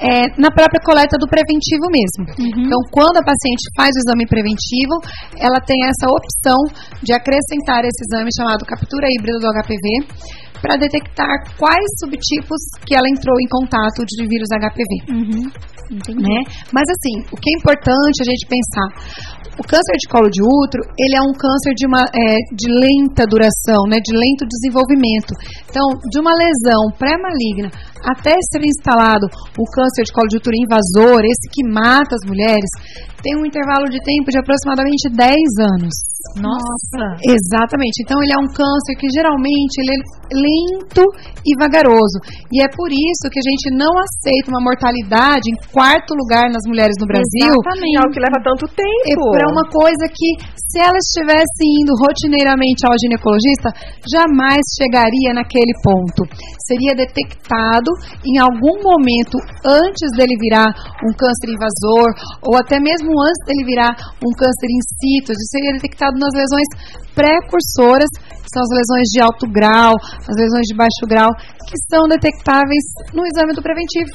é, na própria coleta do preventivo mesmo. Uhum. Então, quando a paciente faz o exame preventivo, ela tem essa opção de acrescentar esse exame chamado captura híbrida do HPV para detectar quais subtipos que ela entrou em contato de vírus HPV. Uhum. Né? Mas assim, o que é importante a gente pensar, o câncer de colo de útero, ele é um câncer de, uma, é, de lenta duração, né, de lento desenvolvimento. Então, de uma lesão pré-maligna até ser instalado o câncer de colo de útero invasor, esse que mata as mulheres, tem um intervalo de tempo de aproximadamente 10 anos. Nossa! Exatamente. Então ele é um câncer que geralmente ele é lento e vagaroso. E é por isso que a gente não aceita uma mortalidade em quarto lugar nas mulheres no Brasil. Exatamente. É o que leva tanto tempo. É uma coisa que, se ela estivesse indo rotineiramente ao ginecologista, jamais chegaria naquele ponto. Seria detectado em algum momento antes dele virar um câncer invasor, ou até mesmo antes dele virar um câncer in situ, seria detectado nas lesões precursoras, que são as lesões de alto grau, as lesões de baixo grau, que são detectáveis no exame do preventivo.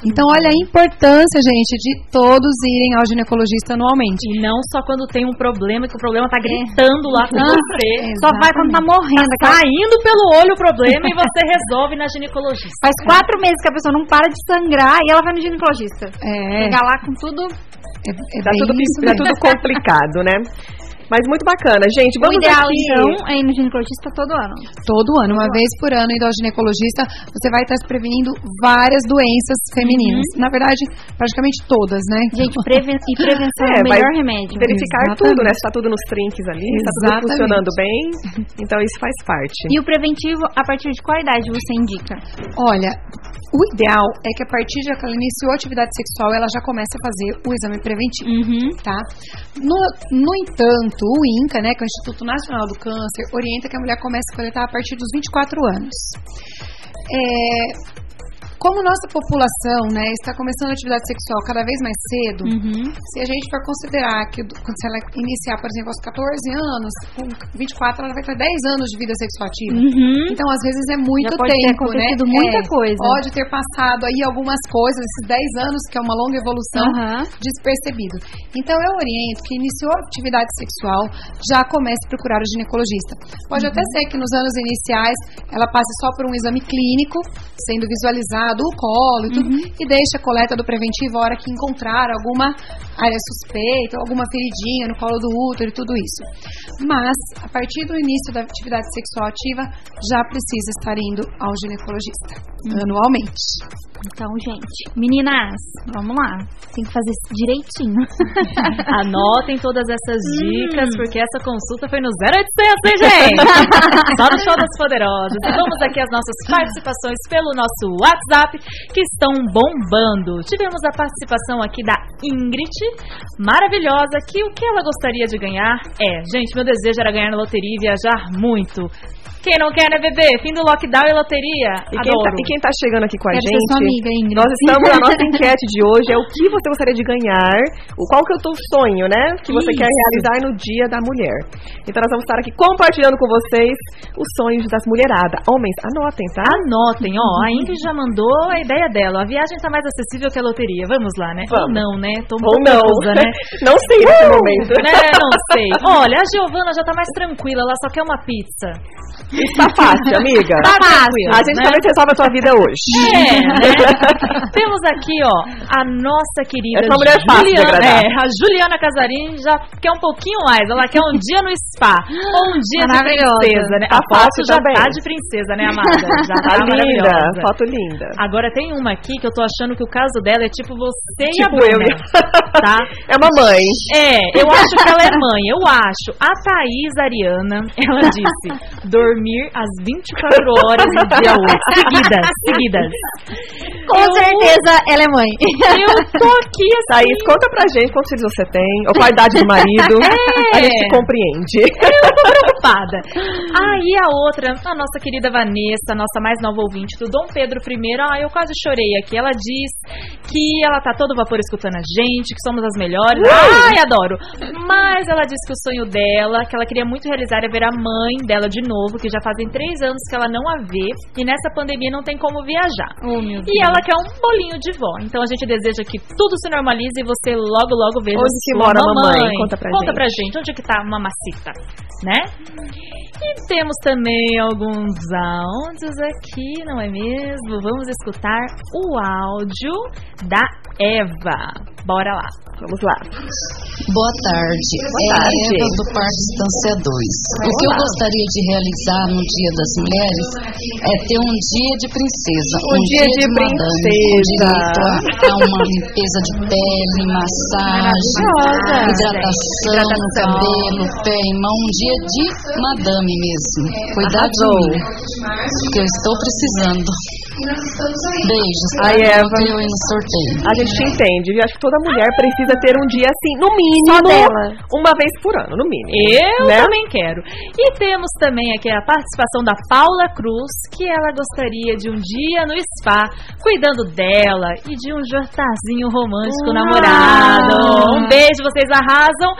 Então, olha a importância, gente, de todos irem ao ginecologista anualmente. E não só quando tem um problema, que o problema tá gritando lá com ah, você. Só vai quando tá morrendo. Tá saindo pelo olho o problema e você resolve na ginecologista. Faz quatro meses que a pessoa não para de sangrar e ela vai no ginecologista. É. Chegar lá com tudo. É, é tá, tudo, tá tudo complicado, né? Mas muito bacana, gente. Vamos o ideal, aqui... então, é ir no ginecologista todo ano. Todo ano, uma todo vez por ano, indo ao ginecologista, você vai estar se prevenindo várias doenças femininas. Uhum. Na verdade, praticamente todas, né? Gente, preven e prevenção é, é o melhor remédio. Verificar Exatamente. tudo, né? Se tá tudo nos trinques ali, Exatamente. tá tudo funcionando bem. Então isso faz parte. E o preventivo, a partir de qual idade você indica? Olha, o ideal é que a partir de que ela iniciou a atividade sexual, ela já comece a fazer o exame preventivo, uhum. tá? No, no entanto, o INCA, né, que é o Instituto Nacional do Câncer, orienta que a mulher comece a coletar a partir dos 24 anos. É, como nossa população né, está começando a atividade sexual cada vez mais cedo, uhum. se a gente for considerar que se ela iniciar, por exemplo, aos 14 anos, com 24 ela vai ter 10 anos de vida sexual ativa. Uhum. Então, às vezes é muito Já pode tempo, ter né? muita é, coisa. Pode ter passado aí algumas coisas, esses 10 anos, que é uma longa evolução, uhum. despercebido. Então, eu oriento que iniciou a atividade sexual, já comece a procurar o ginecologista. Pode até ser que nos anos iniciais ela passe só por um exame clínico, sendo visualizado do colo e tudo, uhum. e deixa a coleta do preventivo a hora que encontrar alguma área suspeita, alguma feridinha no colo do útero e tudo isso. Mas, a partir do início da atividade sexual ativa, já precisa estar indo ao ginecologista, uhum. anualmente. Então, gente, meninas, vamos lá. Tem que fazer direitinho. Anotem todas essas dicas, hum. porque essa consulta foi no 0800, hein, gente? Só no Show das Poderosas. E vamos aqui as nossas participações pelo nosso WhatsApp, que estão bombando. Tivemos a participação aqui da Ingrid, maravilhosa, que o que ela gostaria de ganhar é, gente, meu desejo era ganhar na loteria e viajar muito. Quem não quer, né, bebê? Fim do lockdown e loteria. E quem, tá, e quem tá chegando aqui com a Quero gente. Sua amiga, Ingrid. Nós estamos na nossa enquete de hoje. É o que você gostaria de ganhar, o qual que é o teu sonho, né? Que você Isso. quer realizar no Dia da Mulher. Então nós vamos estar aqui compartilhando com vocês os sonhos das mulheradas. Homens, anotem, tá? Anotem, ó. A Ingrid já mandou a ideia dela. A viagem tá mais acessível que a loteria. Vamos lá, né? Vamos. Ou não, né? Tô Ou não. Confusa, né? não sei nesse uh! momento. Né? Não sei. Olha, a Giovana já tá mais tranquila. Ela só quer uma pizza. Está fácil, amiga. Tá fácil. A gente né? talvez resolve a tua vida hoje. É, né? Temos aqui, ó, a nossa querida Essa mulher Juliana. É, a Juliana Casarim já quer um pouquinho mais. Ela quer um dia no spa. Ou um dia de princesa, né? Tá a foto já também. tá de princesa, né, amada? Já tá, tá linda. Foto linda. Agora tem uma aqui que eu tô achando que o caso dela é tipo você tipo e a tipo Bruna. Eu. Tá? É uma mãe. É, eu acho que ela é mãe. Eu acho. A Thaís Ariana, ela disse: dormir às 24 horas no dia 8. Seguidas, seguidas. Com eu, certeza ela é mãe. Eu tô aqui assim. Thaís, conta pra gente quantos filhos você tem, ou qual a idade do marido. É. A gente compreende. Eu tô preocupada. Aí a outra, a nossa querida Vanessa, nossa mais nova ouvinte do Dom Pedro I. Ah, eu quase chorei aqui. Ela diz que ela tá todo vapor escutando a gente, que somos as melhores. Ai, adoro. Mas ela disse que o sonho dela, que ela queria muito realizar, é ver a mãe dela de novo, que já fazem três anos que ela não a vê e nessa pandemia não tem como viajar. Oh, e ela quer um bolinho de vó. Então a gente deseja que tudo se normalize e você logo, logo veja Onde que mora a mamãe? Conta pra Conta gente. pra gente. Onde que tá a mamacita, né? E temos também alguns áudios aqui, não é mesmo? Vamos escutar o áudio da Eva. Bora lá. Vamos lá. Boa tarde. Boa tarde. É Eva do Parque Estância 2. O que eu gostaria de realizar no Dia das Mulheres é ter um dia de princesa. Um, um dia, dia, de, de princesa. Madame, com direito a, uma limpeza de pele, massagem, hidratação, hidratação, no cabelo, pé e mão. Um dia de madame mesmo. Cuidar de mim. Porque eu estou precisando. Beijos. Ai, Eva. Eu ir no sorteio. A gente te entende. Eu acho que toda mulher precisa ter um dia assim, no mínimo, uma vez por ano, no mínimo. Eu né? também quero. E temos também aqui a participação da Paula Cruz, que ela gostaria de um dia no spa, cuidando dela e de um jantarzinho romântico ah. namorado. Um beijo, vocês arrasam.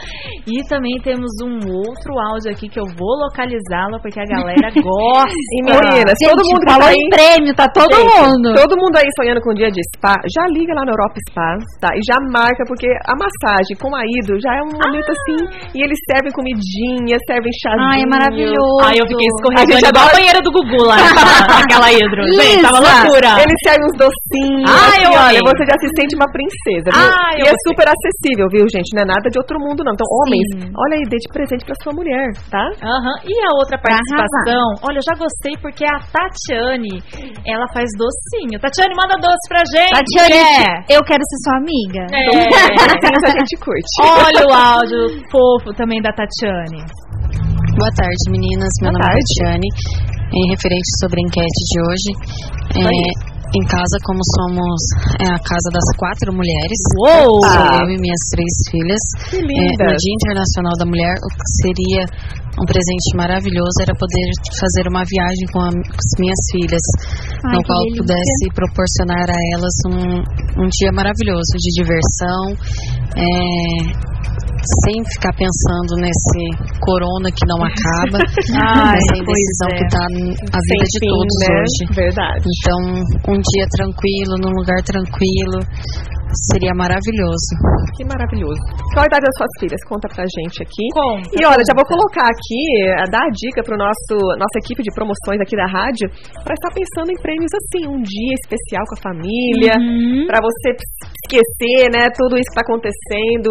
E também temos um outro áudio aqui que eu vou localizá-lo porque a galera gosta. E meninas, todo mundo falou tá em prêmio, tá todo Gente, mundo. Todo mundo aí sonhando com um dia de spa, já liga lá na Europa Spa, tá? E já marca, porque a massagem com a Hidro já é um momento ah. assim, e eles servem comidinha, servem chazinho. Ai, é maravilhoso. Ai, eu fiquei escorregando igual a banheira do Gugu lá, aquela Hidro. Gente, tava loucura. Eles servem uns docinhos. Ai, assim, olha, você já se sente uma princesa, viu? Ai, e é super acessível, viu, gente? Não é nada de outro mundo, não. Então, homens, Sim. olha aí, dê de presente pra sua mulher, tá? Aham. Uhum. E a outra participação, olha, eu já gostei porque a Tatiane, ela faz docinho. Tatiane, manda doce pra gente. Tatiane, é. eu quero ser sua amiga. É. Isso a gente curte. Olha o áudio fofo também da Tatiane. Boa tarde, meninas. Meu Boa nome é tarde. é Tatiane. Em referente sobre a enquete de hoje, é, em casa, como somos é, a casa das quatro mulheres, Uou! eu e minhas três filhas, é, no Dia Internacional da Mulher, o que seria um presente maravilhoso era poder fazer uma viagem com, a, com as minhas filhas, Ai, no qual delícia. pudesse proporcionar a elas um, um dia maravilhoso de diversão, é, sem ficar pensando nesse corona que não acaba, Ai, nessa indecisão é. que está a vida sem de fim, todos né? hoje. Verdade. Então, um dia tranquilo, num lugar tranquilo, Seria maravilhoso. Que maravilhoso. Qual a idade das suas filhas? Conta pra gente aqui. Conta. E olha, já vou colocar aqui, a dar a dica pro nosso nossa equipe de promoções aqui da rádio, para estar pensando em prêmios assim, um dia especial com a família, uhum. para você esquecer, né, tudo isso que tá acontecendo.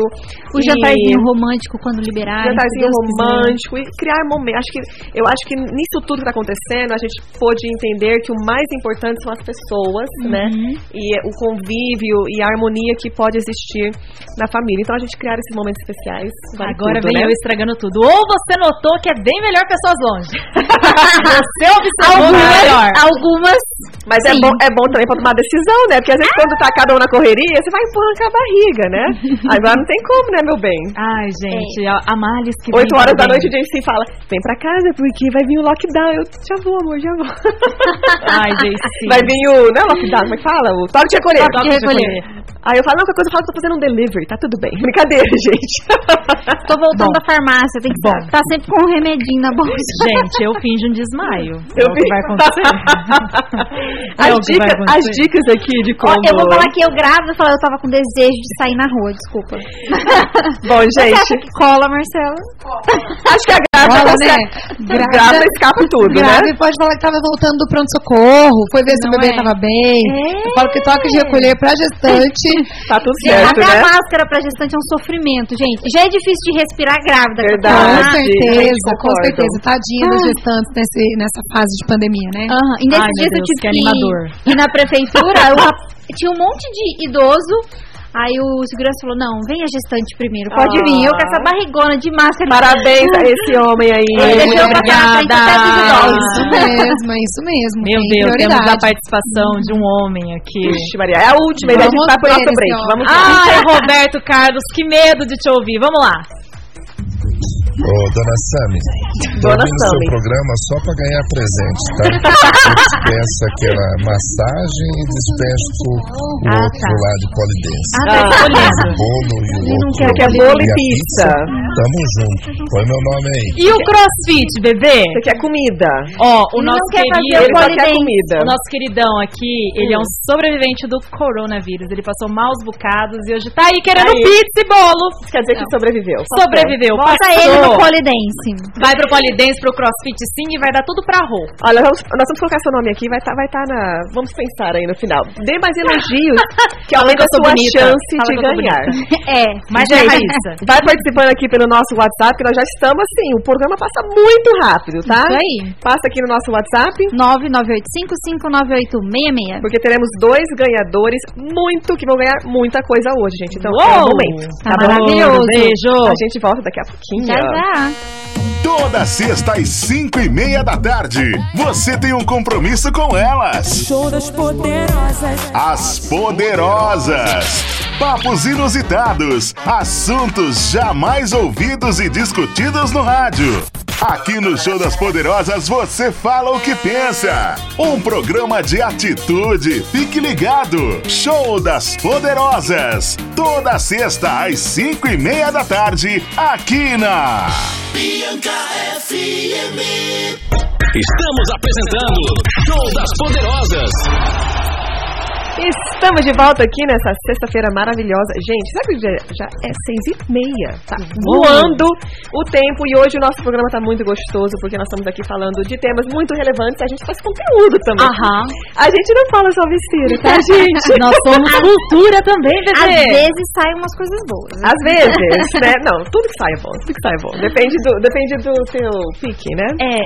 O e... jantarzinho romântico quando liberar. Jantarzinho romântico quiser. e criar momentos. Acho que eu acho que nisso tudo que tá acontecendo, a gente pôde entender que o mais importante são as pessoas, né? uhum. né? E o convívio e a harmonia que pode existir na família. Então a gente criar esses momentos especiais. Vale Agora tudo, vem né? eu estragando tudo. Ou você notou que é bem melhor pessoas longe. você observou algumas, melhor. Algumas. Mas é bom, é bom também para tomar decisão, né? Porque às vezes quando tá cada um na correria, você vai empurrando com a barriga, né? Agora não tem como, né, meu bem? Ai, gente, é. a Males que Oito horas da noite o JC fala, vem pra casa porque vai vir o lockdown. Eu já vou, amor, já vou. Ai, JC. Vai vir o, não é lockdown, como é que fala? O toque de recolher. Toque de recolher. Aí eu falo, não, qualquer coisa eu falo que tô fazendo um delivery, tá tudo bem. Brincadeira, gente. tô voltando Bom. da farmácia, tem que Bom. tá sempre com um remedinho na bolsa. Gente, eu finjo um desmaio. Eu é o que vai acontecer. é as, dicas, as dicas aqui de como... eu vou falar que eu grávida, eu, eu tava com desejo de sair na rua, desculpa. Bom, gente... Você acha que cola, Marcela? Acho que a grávida, Rola, né? grávida, grávida escapa tudo, grávida né? pode falar que tava voltando do pronto-socorro, foi ver se o bebê é. tava bem. É. Eu falo que toque de recolher pra gestante tá tudo certo, Até né? a máscara pra gestante é um sofrimento, gente. Já é difícil de respirar grávida. Verdade. Com certeza, com certeza. Tadinha ah. das gestantes nesse, nessa fase de pandemia, né? Uhum. E dias eu tive que, animador. ir na prefeitura, eu, tinha um monte de idoso Aí o segurança falou: não, vem a gestante primeiro, pode ah. vir. Eu com essa barrigona de máscara. Parabéns a esse homem aí. Ele deixou passar na frente Isso mesmo, é isso mesmo. Meu Deus, temos a participação de um homem aqui. Ixi, Maria, é a última, e a gente vai pro nosso break. Vamos lá. Ai, Roberto Carlos, que medo de te ouvir. Vamos lá. Ô, dona Sami, dona Sami. seu programa só para ganhar presente, tá? dispensa aquela massagem e dispensa o, ah, outro tá. lá de polidense. Ah, tá. Ah, o bolo e o outro. Quer que é bolo e, e pizza. pizza. Tamo junto. Põe meu nome aí. E o crossfit, bebê? Você quer comida? Ó, o nosso querido... Ele quer comida. O nosso queridão aqui, ele é um sobrevivente do coronavírus. Ele passou maus bocados e hoje tá aí querendo aí. pizza e bolo. Isso quer dizer Não. que sobreviveu. Sobreviveu. Bota ele pro polidense. Vai pro polidense, pro crossfit sim e vai dar tudo pra Rô. Olha, vamos, nós vamos colocar seu nome aqui, vai estar tá, vai tá na. Vamos pensar aí no final. Dê mais elogios, que aumenta a sua bonita. chance Fala de ganhar. é, mas é Raíssa. Vai participando aqui pelo nosso WhatsApp, que nós já estamos assim, o programa passa muito rápido, tá? Isso aí. Passa aqui no nosso WhatsApp. 998559866. Porque teremos dois ganhadores muito que vão ganhar muita coisa hoje, gente. Então, Uou! é o momento. Tá, tá maravilhoso. Beijo. A gente volta daqui a pouquinho. Já, já. Toda sexta às cinco e meia da tarde, você tem um compromisso com elas. Show das poderosas. As poderosas. Papos inusitados, assuntos jamais ouvidos e discutidos no rádio. Aqui no Show das Poderosas você fala o que pensa. Um programa de atitude. Fique ligado. Show das Poderosas. Toda sexta às cinco e meia da tarde, aqui na Bianca FM. Estamos apresentando Show das Poderosas. Estamos de volta aqui nessa sexta-feira maravilhosa. Gente, sabe que já, já é seis e meia? Tá voando o tempo e hoje o nosso programa tá muito gostoso porque nós estamos aqui falando de temas muito relevantes. A gente faz conteúdo também. Aham. A gente não fala só besteira, tá, gente? Nós somos cultura também, bebê. Às vezes saem umas coisas boas. né? Às vezes, né? Não, tudo que sai é bom, tudo que sai é bom. Depende do, depende do teu pique, né? É.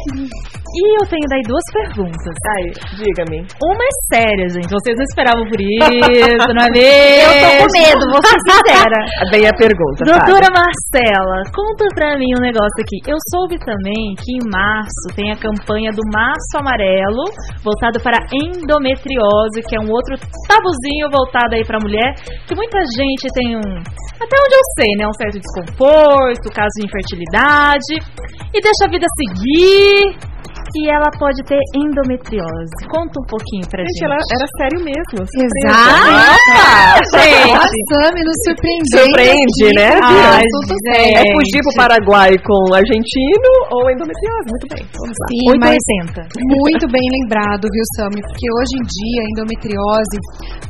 E eu tenho daí duas perguntas. Aí, diga-me. Uma é séria, gente. Vocês não esperavam por isso, não é mesmo? Eu tô com medo, vou ser sincera. Vem a pergunta, Doutora fale. Marcela, conta pra mim um negócio aqui. Eu soube também que em março tem a campanha do Março Amarelo, voltado para endometriose, que é um outro tabuzinho voltado aí pra mulher, que muita gente tem um, até onde eu sei, né, um certo desconforto, caso de infertilidade, e deixa a vida seguir. E ela pode ter endometriose. Conta um pouquinho pra gente. Gente, ela era sério mesmo. Exato. gente. A Sami nos surpreendeu. Surpreende, né? Ai, Tudo gente. bem. É fugir pro Paraguai com argentino ou endometriose? Muito bem, vamos lá. Sim, 8 mas 80. muito bem lembrado, viu, Sami? Porque hoje em dia a endometriose,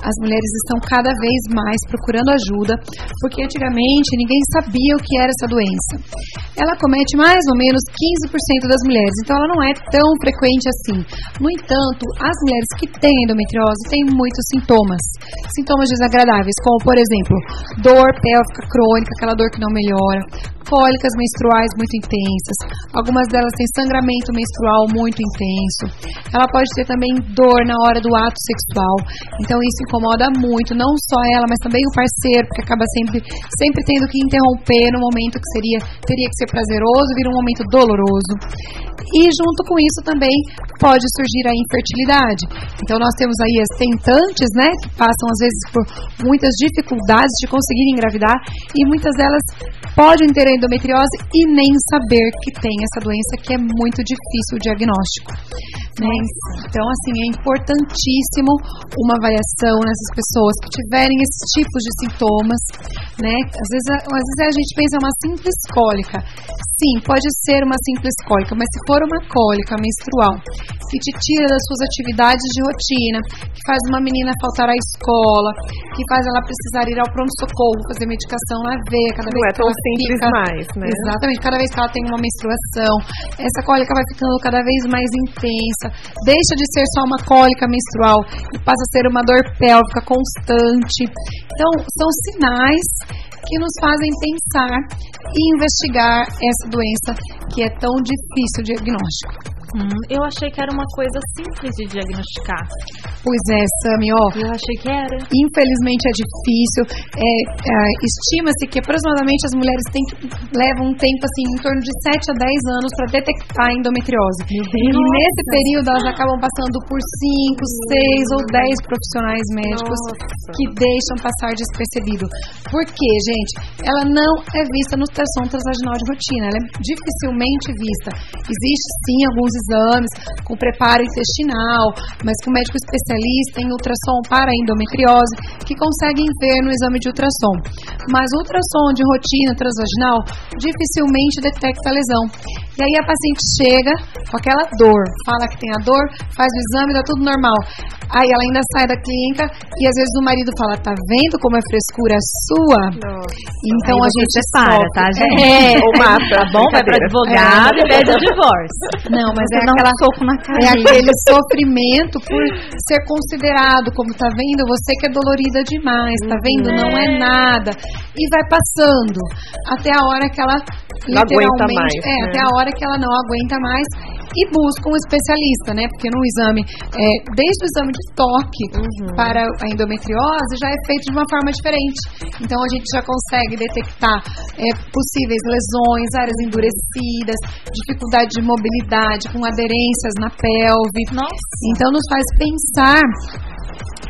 as mulheres estão cada vez mais procurando ajuda, porque antigamente ninguém sabia o que era essa doença. Ela comete mais ou menos 15% das mulheres, então ela não é tão frequente assim. No entanto, as mulheres que têm endometriose têm muitos sintomas. Sintomas desagradáveis, como por exemplo, dor pélvica crônica, aquela dor que não melhora, cólicas menstruais muito intensas, algumas delas têm sangramento menstrual muito intenso. Ela pode ter também dor na hora do ato sexual, então isso incomoda muito, não só ela, mas também o parceiro, porque acaba sempre, sempre tendo que interromper no momento que seria, teria que ser prazeroso, vira um momento doloroso. E junto com isso também pode surgir a infertilidade. Então nós temos aí as tentantes, né, que passam às vezes por muitas dificuldades de conseguir engravidar e muitas delas podem ter a endometriose e nem saber que tem essa doença que é muito difícil o diagnóstico. né? Então assim é importantíssimo uma avaliação nessas pessoas que tiverem esses tipos de sintomas, né? Às vezes, às vezes a gente pensa uma simples cólica. Sim, pode ser uma simples cólica, mas se for uma cólica menstrual que te tira das suas atividades de rotina, que faz uma menina faltar à escola, que faz ela precisar ir ao pronto-socorro, fazer medicação na veia, cada Não vez é que tão ela simples fica, mais, né? Exatamente, cada vez que ela tem uma menstruação, essa cólica vai ficando cada vez mais intensa, deixa de ser só uma cólica menstrual e passa a ser uma dor pélvica constante. Então, são sinais que nos fazem pensar e investigar essa doença que é tão difícil o diagnóstico. Hum, eu achei que era uma coisa simples de diagnosticar. Pois é, Sami, ó. Eu achei que era. Infelizmente é difícil. É, é, Estima-se que aproximadamente as mulheres têm que, levam um tempo assim, em torno de 7 a 10 anos para detectar a endometriose. E nesse período elas acabam passando por 5, 6 ou 10 profissionais médicos que deixam passar despercebido. Por quê, gente? Ela não é vista no ultrassom transvaginal de rotina, ela é dificilmente vista. Existe sim alguns exames com preparo intestinal, mas que o médico especialista em ultrassom para a endometriose que conseguem ver no exame de ultrassom. Mas o ultrassom de rotina transvaginal dificilmente detecta a lesão. E aí a paciente chega com aquela dor, fala que tem a dor, faz o exame, dá tudo normal. Aí ela ainda sai da clínica e às vezes o marido fala: "Tá vendo como é frescura sua?" Então Aí a gente separa, sofre. tá, gente? É, Ou mata. Tá bom? Vai pra advogado e pede o divórcio. Não, mas é aquela soco na cara é aquele sofrimento por ser considerado como tá vendo, você que é dolorida demais, tá vendo? Não é nada. E vai passando até a hora que ela Não aguenta literalmente, mais, é, né? até a hora que ela não aguenta mais e busca um especialista, né? Porque no exame, é, desde o exame de toque Uhum. para a endometriose já é feito de uma forma diferente. Então a gente já consegue detectar é, possíveis lesões, áreas endurecidas, dificuldade de mobilidade, com aderências na pelve. Nossa. Então nos faz pensar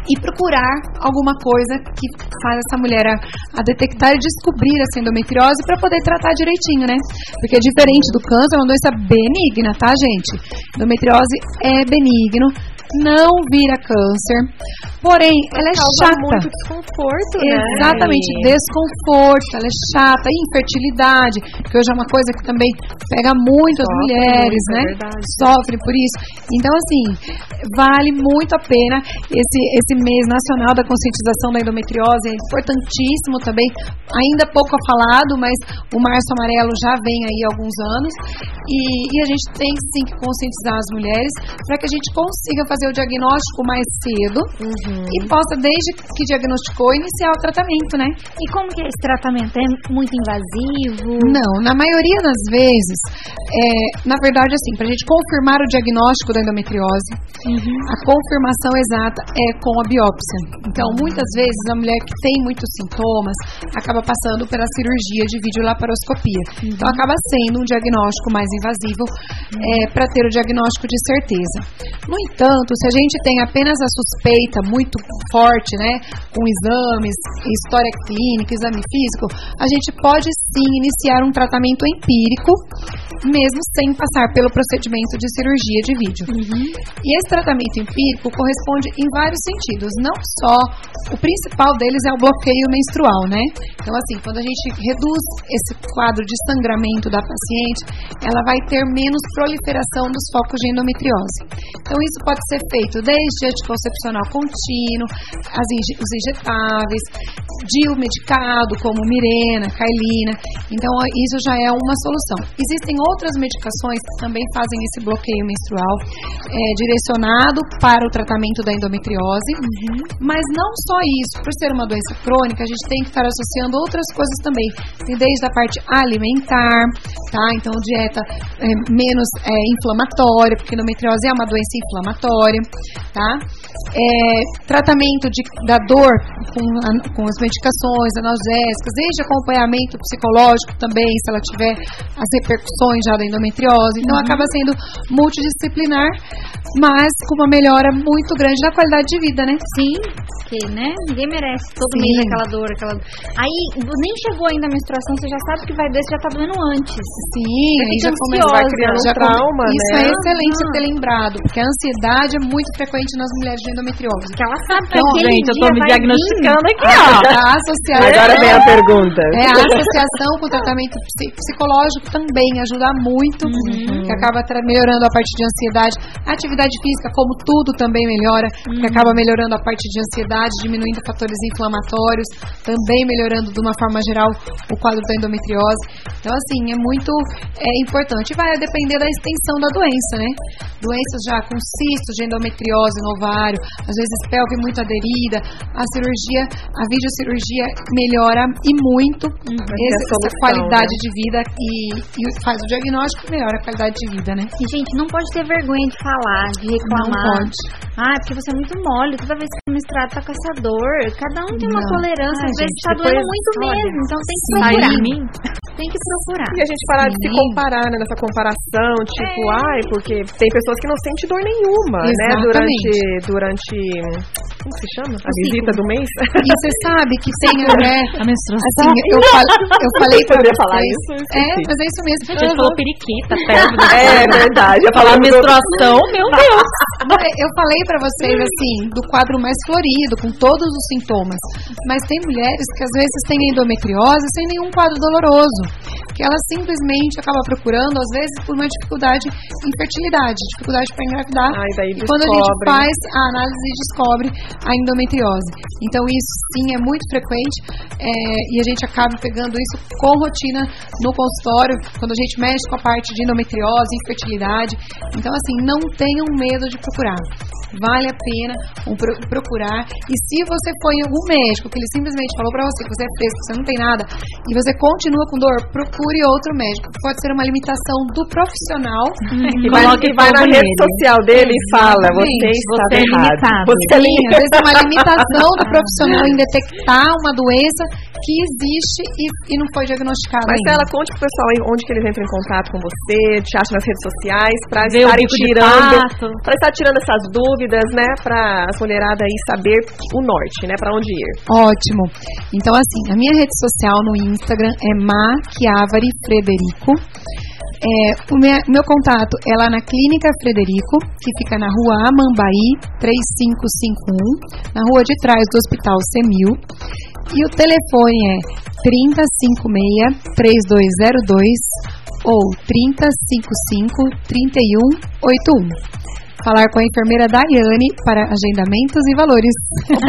e procurar alguma coisa que faz essa mulher a, a detectar e descobrir essa endometriose para poder tratar direitinho, né? Porque diferente do câncer, é uma doença benigna, tá, gente? Endometriose é benigno, não vira câncer. Porém, ela é chata. muito desconforto, né? Exatamente, desconforto, ela é chata, infertilidade, que hoje é uma coisa que também pega muito as Sofre mulheres, muito, é né? verdade. Sofre por isso. Então, assim, vale muito a pena esse, esse mês nacional da conscientização da endometriose, é importantíssimo também, ainda pouco falado, mas o Março Amarelo já vem aí há alguns anos, e, e a gente tem sim que conscientizar as mulheres para que a gente consiga fazer o diagnóstico mais cedo e possa, desde que diagnosticou, iniciar o tratamento, né? E como que é esse tratamento? É muito invasivo? Não, na maioria das vezes, é, na verdade, assim, para a gente confirmar o diagnóstico da endometriose, a confirmação exata é com a biópsia. Então, muitas vezes, a mulher que tem muitos sintomas acaba passando pela cirurgia de videolaparoscopia. Então, acaba sendo um diagnóstico mais invasivo para ter o diagnóstico de certeza. No entanto, se a gente tem apenas a suspeita muito forte, né, com exames, história clínica, exame físico, a gente pode sim iniciar um tratamento empírico, mesmo sem passar pelo procedimento de cirurgia de vídeo. E esse tratamento empírico corresponde em vários sentidos, não só o principal deles é o bloqueio menstrual, né? Então assim, quando a gente reduz esse quadro de sangramento da paciente, ela vai ter menos proliferação dos focos de endometriose. Então isso pode ser feito desde anticoncepcional contínuo, as os injetáveis, DIU medicado como Mirena, Cailina. Então isso já é uma solução. Existem outras medicações que também fazem esse bloqueio menstrual é, direcionado para o tratamento da endometriose, mas não só isso. Por ser uma doença crônica, a gente tem que estar associando outras coisas também. Desde a parte alimentar, tá? Então dieta é, menos é, inflamatória, porque endometriose é uma doença inflamatória, tá? É, tratamento de, da dor com, com as medicações analgésicas, desde acompanhamento psicológico também, se ela tiver as repercussões já da endometriose. Então acaba sendo multidisciplinar, mas com uma melhora muito grande da qualidade de vida, né? Sim, porque, né? Ninguém merece todo mês aquela dor, aquela. Aí nem chegou ainda a menstruação, você já sabe que vai doer, você já tá doendo antes. Sim, aí já começa ansiosa. vai criando um já trauma, Isso né? é excelente você ter lembrado, porque a ansiedade é muito frequente nas mulheres de endometriose. Que ela sabe que Então, aquele Gente, eu tô me diagnosticando vir. aqui, ó. A associação, Agora vem a pergunta. É, a associação com o tratamento psi- psicológico também ajuda muito, Uhum. que acaba melhorando a parte de ansiedade. A atividade física, como tudo, também melhora, que acaba melhorando a parte de ansiedade, diminuindo fatores inflamatórios, também melhorando de uma forma geral o quadro da endometriose. Então, assim, é muito é, importante. Vai depender da extensão da doença, né? Doenças já com cistos de endometriose no ovário, às vezes pelve muito aderida, a cirurgia, a videocirurgia melhora e muito esse- essa solução, qualidade né? de vida e, e faz o diagnóstico e melhora a qualidade de vida, né? E, gente, não pode ter vergonha de falar, de reclamar. Não pode. Ah, porque você é muito mole, toda vez que você menstruado tá com essa dor. Cada um tem uma Não. tolerância, Ai, às vezes gente, tá doendo muito olha, mesmo. Então tem que procurar. mim. Tem que procurar. E a gente parar de se comparar, né? Nessa comparação, tipo, É. ai, porque tem pessoas que não sentem dor nenhuma, né? Durante, durante. Como se chama? A O visita do mês? E você sabe que tem a mulher. A menstruação. Assim, eu, fal- eu falei pra vocês. falar isso, eu É, mas é isso mesmo. Gente falou periquita, perto do É verdade. Eu Falar menstruação, meu Deus. Eu falei pra vocês assim, do quadro mais florido, com todos os sintomas. Mas tem mulheres que às vezes têm endometriose sem nenhum quadro doloroso. Que ela simplesmente acaba procurando, às vezes, por uma dificuldade em fertilidade, dificuldade para engravidar. Ai, daí e quando a gente faz a análise, descobre a endometriose. Então, isso sim é muito frequente é, e a gente acaba pegando isso com rotina no consultório, quando a gente mexe com a parte de endometriose, infertilidade. Então, assim, não tenham medo de procurar. Vale a pena um pro- procurar. E se você foi em algum médico que ele simplesmente falou pra você que você é fresco, que você não tem nada, e você continua com dor, procure outro médico. Pode ser uma limitação do profissional. E vai, Coloque e vai na rede social dele e fala, você Exatamente. está Você é errado. limitado. Você é limitado. às vezes é uma limitação do profissional em detectar uma doença que existe e, e não foi diagnosticada. Marcela, conte pro pessoal aí onde que eles entram em contato com você, te acham nas redes sociais, bico de tirando, pato. pra estar tirando essas dúvidas, né, pra as mulheradas aí saber o norte, né, pra onde ir. Ótimo. Então, assim, a minha rede social no Instagram é Maquiavari Frederico. É, o meu, meu contato é lá na Clínica Frederico, que fica na rua Amambaí, 3551, na rua de trás do Hospital Semil. E o telefone é 3056-3202 ou 3055-3181 falar com a enfermeira Daiane para agendamentos e valores.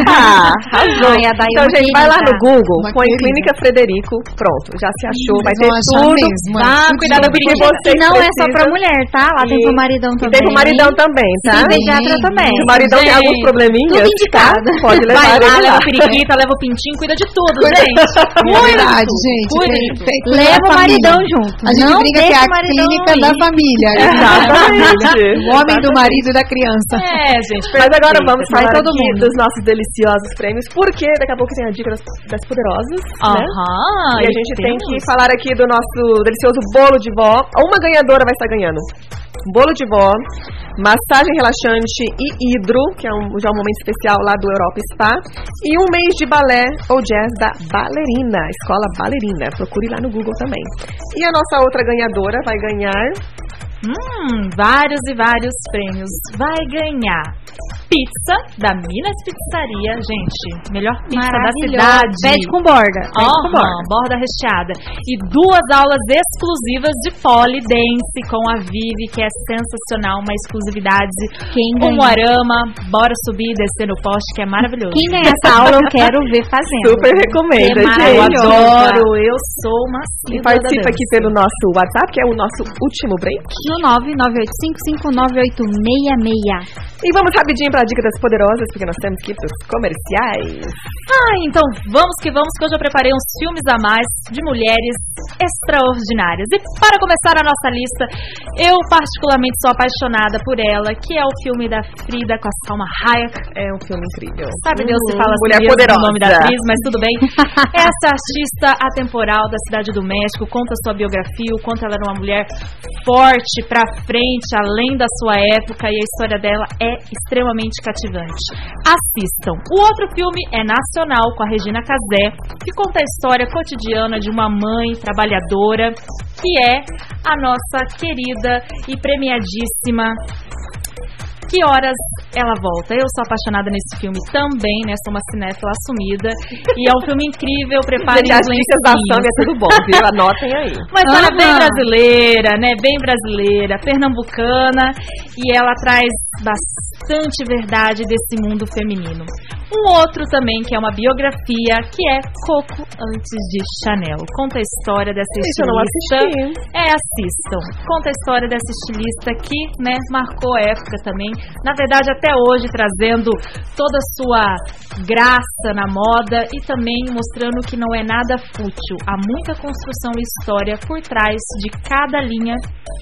Ah, arrasou. Ai, então, gente, vai lá no Google, uma põe querida. Clínica Frederico, pronto, já se achou, vai ter tudo. Mesmo, ah, cuidado com que você não é só pra mulher, tá? Lá e, tem pro maridão também. E tem pro maridão também, tá? Tem pediatra também. Se o maridão gente, tem alguns probleminhas, tudo indicado. Tá? Pode levar vai lá, leva o periquita, leva o pintinho, cuida de tudo, gente. É verdade, gente. Leva o maridão junto. A gente brinca que é a clínica da família. Exatamente. O homem do marido da criança. É, gente. Mas agora vamos falar todo aqui mundo. dos nossos deliciosos prêmios, porque daqui a pouco tem a dica das, das poderosas, Aham, né? E a gente tem que falar aqui do nosso delicioso bolo de vó. Uma ganhadora vai estar ganhando bolo de vó, massagem relaxante e hidro, que é um, já um momento especial lá do Europa Spa, e um mês de balé ou jazz da Ballerina, Escola Ballerina. Procure lá no Google também. E a nossa outra ganhadora vai ganhar Hum, vários e vários prêmios. Vai ganhar pizza da Minas Pizzaria, gente. Melhor pizza da cidade. Pede com borda. Pede com borda. borda recheada. E duas aulas exclusivas de polidense com a Vivi, que é sensacional, uma exclusividade. Quem ganha? Um arama, bora subir e descer no poste, que é maravilhoso. Quem ganha essa aula eu quero ver fazendo. Super recomendo, é gente. Eu adoro, eu sou uma E participa aqui pelo nosso WhatsApp, que é o nosso último break. No 998559866. E vamos rapidinho para a dica das poderosas, porque nós temos que ir para os comerciais. Ah, então vamos que vamos, que hoje eu preparei uns filmes a mais de mulheres extraordinárias. E para começar a nossa lista, eu particularmente sou apaixonada por ela, que é o filme da Frida com a Salma Hayek. É um filme incrível. Sabe Deus se fala Mulher poderosa. o nome da atriz, mas tudo bem. Essa artista atemporal da cidade do México conta sua biografia, o quanto ela era uma mulher forte, pra frente, além da sua época, e a história dela é extremamente cativante. Assistam. O outro filme é nacional, com a Regina Casé, que conta a história cotidiana de uma mãe trabalhadora, que é a nossa querida e premiadíssima que horas ela volta? Eu sou apaixonada nesse filme também, né? Sou uma cinéfila assumida. E é um filme incrível, preparem os lencinhos. da é tudo bom, viu? Anotem aí. Uma história bem brasileira, né? Bem brasileira, pernambucana. E ela traz bastante verdade desse mundo feminino. Um outro também, que é uma biografia, que é Coco Antes de Chanel. Conta a história dessa Isso estilista. É, assistam. Conta a história dessa estilista que, né, marcou a época também. Na verdade, até hoje, trazendo toda a sua graça na moda e também mostrando que não é nada fútil. Há muita construção e história por trás de cada linha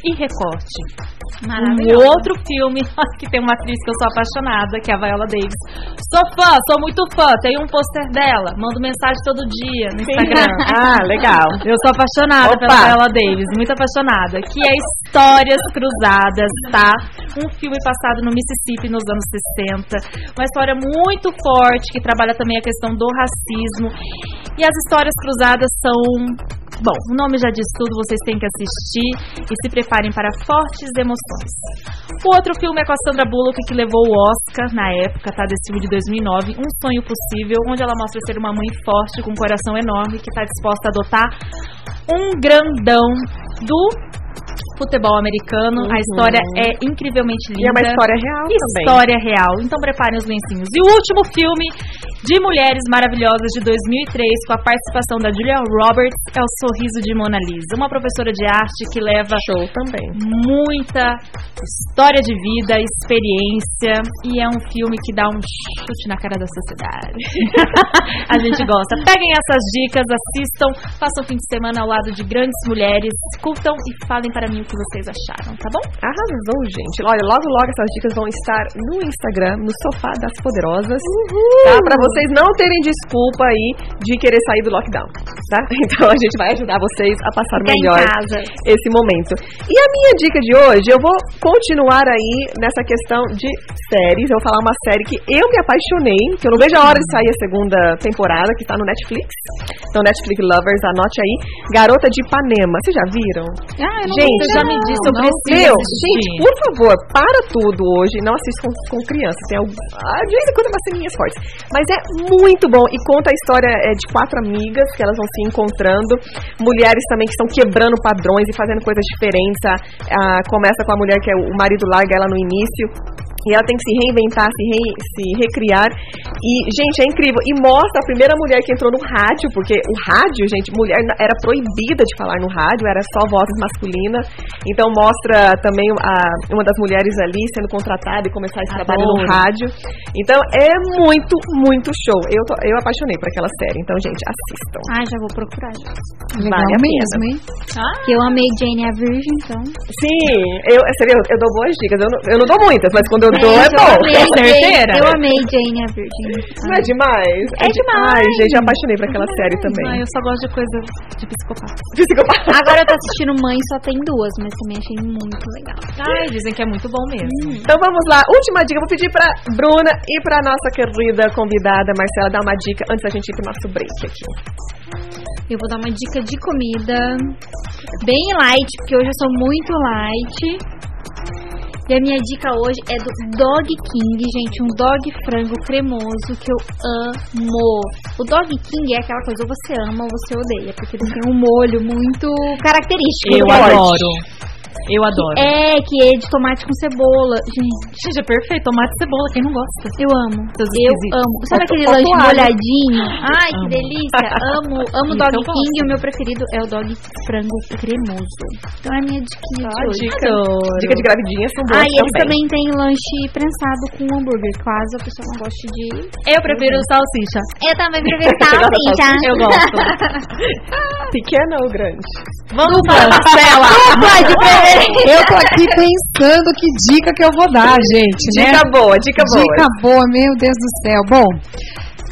e recorte. Um outro filme que tem uma atriz que eu sou apaixonada, que é a Viola Davis. Sou fã, sou muito fã. Tenho um pôster dela. Mando mensagem todo dia no Instagram. ah, legal. Eu sou apaixonada Opa. pela Viola Davis, muito apaixonada. Que é Histórias Cruzadas, tá? Um filme passado no Mississippi nos anos 60. Uma história muito forte que trabalha também a questão do racismo. E as histórias cruzadas são Bom, o nome já diz tudo, vocês têm que assistir e se preparem para fortes emoções. O outro filme é com a Sandra Bullock, que levou o Oscar na época, tá? Desse filme de 2009, Um Sonho Possível, onde ela mostra ser uma mãe forte, com um coração enorme, que está disposta a adotar um grandão do futebol americano. Uhum. A história é incrivelmente linda. E é uma história real também. História real. Então preparem os lencinhos. E o último filme de Mulheres Maravilhosas de 2003, com a participação da Julia Roberts, é O Sorriso de Mona Lisa. Uma professora de arte que leva Show também. muita história de vida, experiência. E é um filme que dá um chute na cara da sociedade. a gente gosta. Peguem essas dicas, assistam, façam o fim de semana ao lado de grandes mulheres, curtam e falem para mim o que vocês acharam, tá bom? Arrasou, gente. Olha, logo, logo essas dicas vão estar no Instagram, no Sofá das Poderosas, Uhul. tá? Pra vocês não terem desculpa aí de querer sair do lockdown, tá? Então a gente vai ajudar vocês a passar Fica melhor esse momento. E a minha dica de hoje, eu vou continuar aí nessa questão de séries. Eu vou falar uma série que eu me apaixonei, que eu não vejo a hora de sair a segunda temporada, que tá no Netflix. Então, Netflix Lovers, anote aí. Garota de Ipanema. Vocês já viram? Ah, eu não Gente, já me disse, eu preciso. Gente, por favor, para tudo hoje. Não assista com, com crianças. Tem algum, às vezes quando umas ceninhas fortes. Mas é muito bom. E conta a história é, de quatro amigas que elas vão se encontrando. Mulheres também que estão quebrando padrões e fazendo coisas diferentes. A, a, começa com a mulher que é o marido larga ela no início e ela tem que se reinventar, se, re, se recriar. E, gente, é incrível. E mostra a primeira mulher que entrou no rádio, porque o rádio, gente, mulher era proibida de falar no rádio, era só vozes masculinas. Então mostra também a, uma das mulheres ali sendo contratada e começar esse trabalho no rádio. Então é muito, muito show. Eu, tô, eu apaixonei por aquela série. Então, gente, assistam. Ah, já vou procurar. Legal vale mesmo, hein? Ah. Que eu amei Jane a Virgem, então. Sim, eu, você viu, eu dou boas dicas. Eu não, eu não dou muitas, mas quando eu é bom. É certeira. Eu amei Jane a Virgin. Não é demais? É, é demais. Ai, gente, eu apaixonei por aquela série também. Eu só gosto de coisa de psicopata. Psicopata. Agora eu tô assistindo Mãe, só tem duas, mas também achei muito legal. Ai, dizem que é muito bom mesmo. Hum. Então vamos lá. Última dica. Vou pedir pra Bruna e pra nossa querida convidada Marcela dar uma dica antes da gente ir pro nosso break aqui. Eu vou dar uma dica de comida bem light, porque hoje eu sou muito light. E a minha dica hoje é do Dog King, gente, um dog frango cremoso que eu amo. O Dog King é aquela coisa, ou você ama ou você odeia, porque ele tem um molho muito característico. Eu adoro. Eu adoro. É, que é de tomate com cebola. Gente. Gente, é perfeito. Tomate e cebola, quem não gosta? Eu amo. Eu amo. Sabe aquele lanche molhadinho? Ai, amo. que delícia. Amo, amo então Dog King e o meu preferido é o Dog Frango Cremoso. Então é a minha dica ah, Dica, dica de gravidinha são boas Ah, e eles também têm lanche prensado com hambúrguer, caso a pessoa não goste de... Eu prefiro salsicha. Eu também prefiro salsicha. Eu gosto. Pequena ou grande? Vamos lá, Marcela. Dupla de. Eu tô aqui pensando que dica que eu vou dar, gente. Dica né? boa, dica boa. Dica boa, meu Deus do céu. Bom,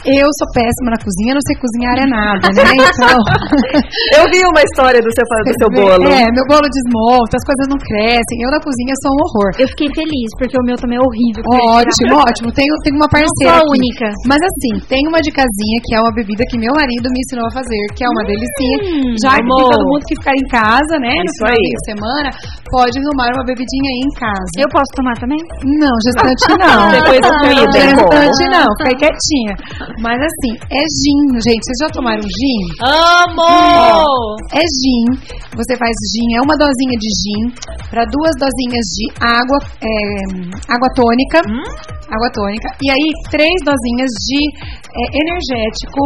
eu sou péssima na cozinha, não sei cozinhar é nada, né? Então. eu vi uma história do seu, do seu bolo. É, meu bolo desmonta, as coisas não crescem. Eu na cozinha sou um horror. Eu fiquei feliz, porque o meu também é horrível. Ótimo, ótimo. Tenho, tenho uma parceira. Não sou a única. Mas assim, tem uma dicasinha que é uma bebida que meu marido me ensinou a fazer, que é uma hum, delicinha. Já que todo mundo que ficar em casa, né? Isso no aí. de semana, pode tomar uma bebidinha aí em casa. Eu posso tomar também? Não, gestante não. Depois da comida. Gestante não, fica quietinha. Mas assim, é gin, gente. Vocês já tomaram gin? Amo! É gin. Você faz gin, é uma dosinha de gin para duas dosinhas de água, é, água tônica. Hum? Água tônica. E aí, três dosinhas de é, energético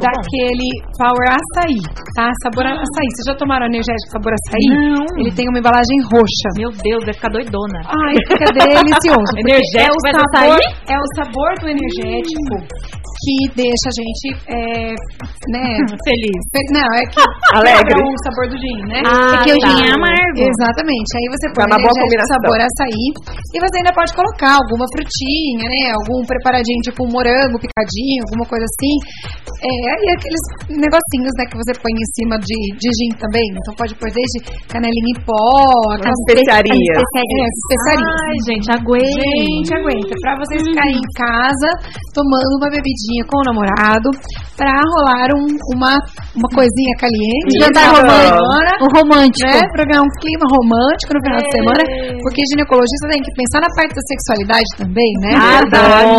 daquele bom. Power Açaí, tá? Sabor ah. açaí. Vocês já tomaram energético sabor açaí? Não. Ele tem uma embalagem roxa. Meu Deus, vai ficar doidona. Ai, fica delicioso. energético é o sabor, é o sabor do energético. Hum que deixa a gente é, né, feliz. Não, é que alegre o sabor do gin, né? Ah, é que o gin é amargo. Exatamente. Aí você põe uma boa sabor açaí e você ainda pode colocar alguma frutinha, né? Algum preparadinho tipo um morango picadinho, alguma coisa assim. É, e aqueles negocinhos, né, que você põe em cima de, de gin também. Então pode pôr desde canelinha em pó, as especiarias. especiarias. É, especiarias. Ai, gente, aguenta. Gente, aguenta. Pra vocês ficarem em casa tomando uma bebidinha com o namorado pra rolar um, uma, uma coisinha caliente. Um jantar romântico. Um romântico. Né? Pra ganhar um clima romântico no final é. de semana. Porque ginecologista tem que pensar na parte da sexualidade também, né? Verdade.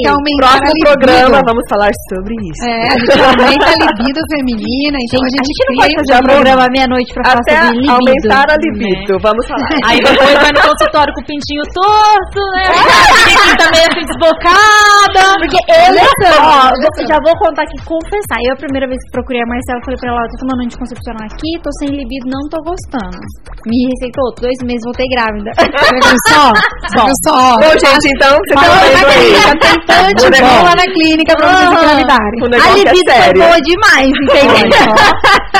Então, Próximo programa vamos falar sobre isso. É, a gente aumenta a libido feminina. Então a gente, a gente não pode fazer um programa meia-noite pra falar Até sobre libido. aumentar a libido. Né? Vamos falar. Aí depois vai no consultório com o pintinho torto, né? Fica também assim desbocada. Porque eu Ó, já vou contar aqui, confessar. Eu, a primeira vez que procurei a Marcela, falei pra ela: tô tomando anticoncepcional aqui, tô sem libido, não tô gostando. Me receitou dois meses, voltei grávida. Viu só? Bom, só. Bom, gente, então, você tá vendo aí. Tentante bom lá na clínica pra vocês engravidarem. A é libido é foi boa demais, entendeu?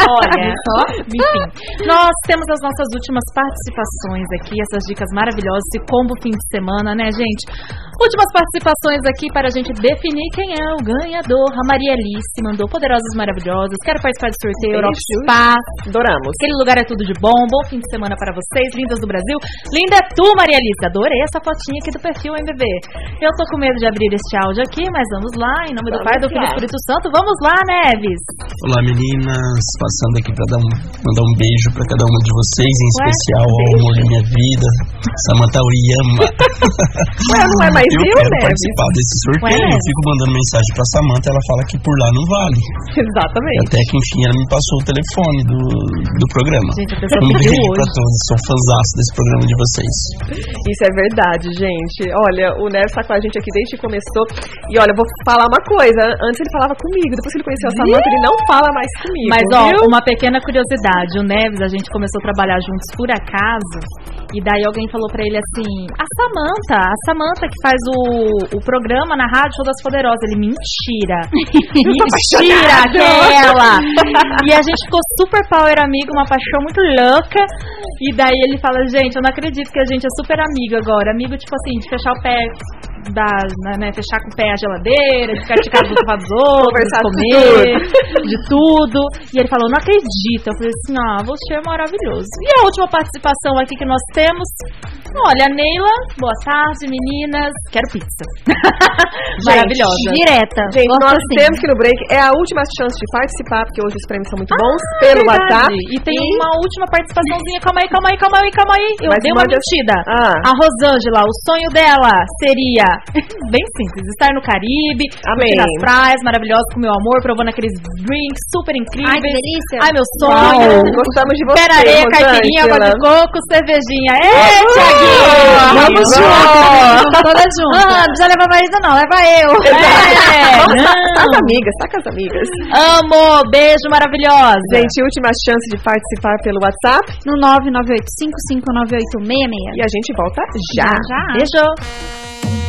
Olha, só, enfim. Nós temos as nossas últimas participações aqui, essas dicas maravilhosas, esse combo fim de semana, né, gente? Últimas participações aqui para a gente definir quem é o ganhador. A Maria Alice mandou Poderosas Maravilhosas. Quero participar do sorteio Europa Spa. Adoramos. Aquele lugar é tudo de bom. Bom fim de semana para vocês, lindas do Brasil. Linda é tu, Maria Alice. Adorei essa fotinha aqui do perfil MBB. Eu tô com medo de abrir este áudio aqui, mas vamos lá. Em nome do Pai, do Filho e do Espírito Santo. Vamos lá, Neves. Olá, meninas. Passando aqui para um, mandar um beijo para cada uma de vocês, em Ué, especial ao amor da minha vida, Samantha Uyama. Ué, não é mais eu viu, quero Neves? participar desse sorteio. Ué, eu fico mandando mensagem pra Samanta, ela fala que por lá não vale. Exatamente. Até que enfim ela me passou o telefone do, do programa. Gente, um beijo pra todos, sou fãzaço desse programa de vocês. Isso é verdade, gente. Olha, o Neves tá com a gente aqui desde que começou. E olha, vou falar uma coisa. Antes ele falava comigo, depois que ele conheceu a Samanta, ele não fala mais comigo. Mas ó, viu? uma pequena curiosidade. O Neves, a gente começou a trabalhar juntos por acaso. E daí alguém falou pra ele assim: a Samanta, a Samanta que faz o, o programa na Rádio Show das Poderosas. Ele, mentira. mentira, aquela. e a gente ficou super power amigo, uma paixão muito louca. E daí ele fala, gente, eu não acredito que a gente é super amigo agora. Amigo, tipo assim, de fechar o pé da, né, fechar com o pé a geladeira, de ficar de casa do outros, de comer, de tudo. E ele falou, não acredito. Eu falei assim, ah, você é maravilhoso. E a última participação aqui que nós temos, olha, Neila, boa tarde, meninas. Quero pizza. Maravilhosa. Direta. Gente, nós assim. temos que no break. É a última chance de participar, porque hoje os prêmios são muito bons, ah, pelo verdade. WhatsApp. E tem e... uma última participaçãozinha. Calma aí, calma aí, calma aí, calma aí. Eu Mas dei uma mentira. Ah. A Rosângela, o sonho dela seria bem simples, estar no Caribe, Amém. nas praias maravilhosas com meu amor, provando aqueles drinks super incríveis. Ai, delícia. Ai, meu sonho. Uau. Gostamos de você. Pera areia, caipirinha, água de coco, cervejinha. Ê, Tiaguinho! Vamos juntos. Todas juntas. Ah, não precisa levar marido não, leva eu. É, tá, as amigas, tá com as amigas. Amo, beijo maravilhosa. Gente, última chance de participar pelo WhatsApp. No 998559866. E a gente volta já. Já. Beijo.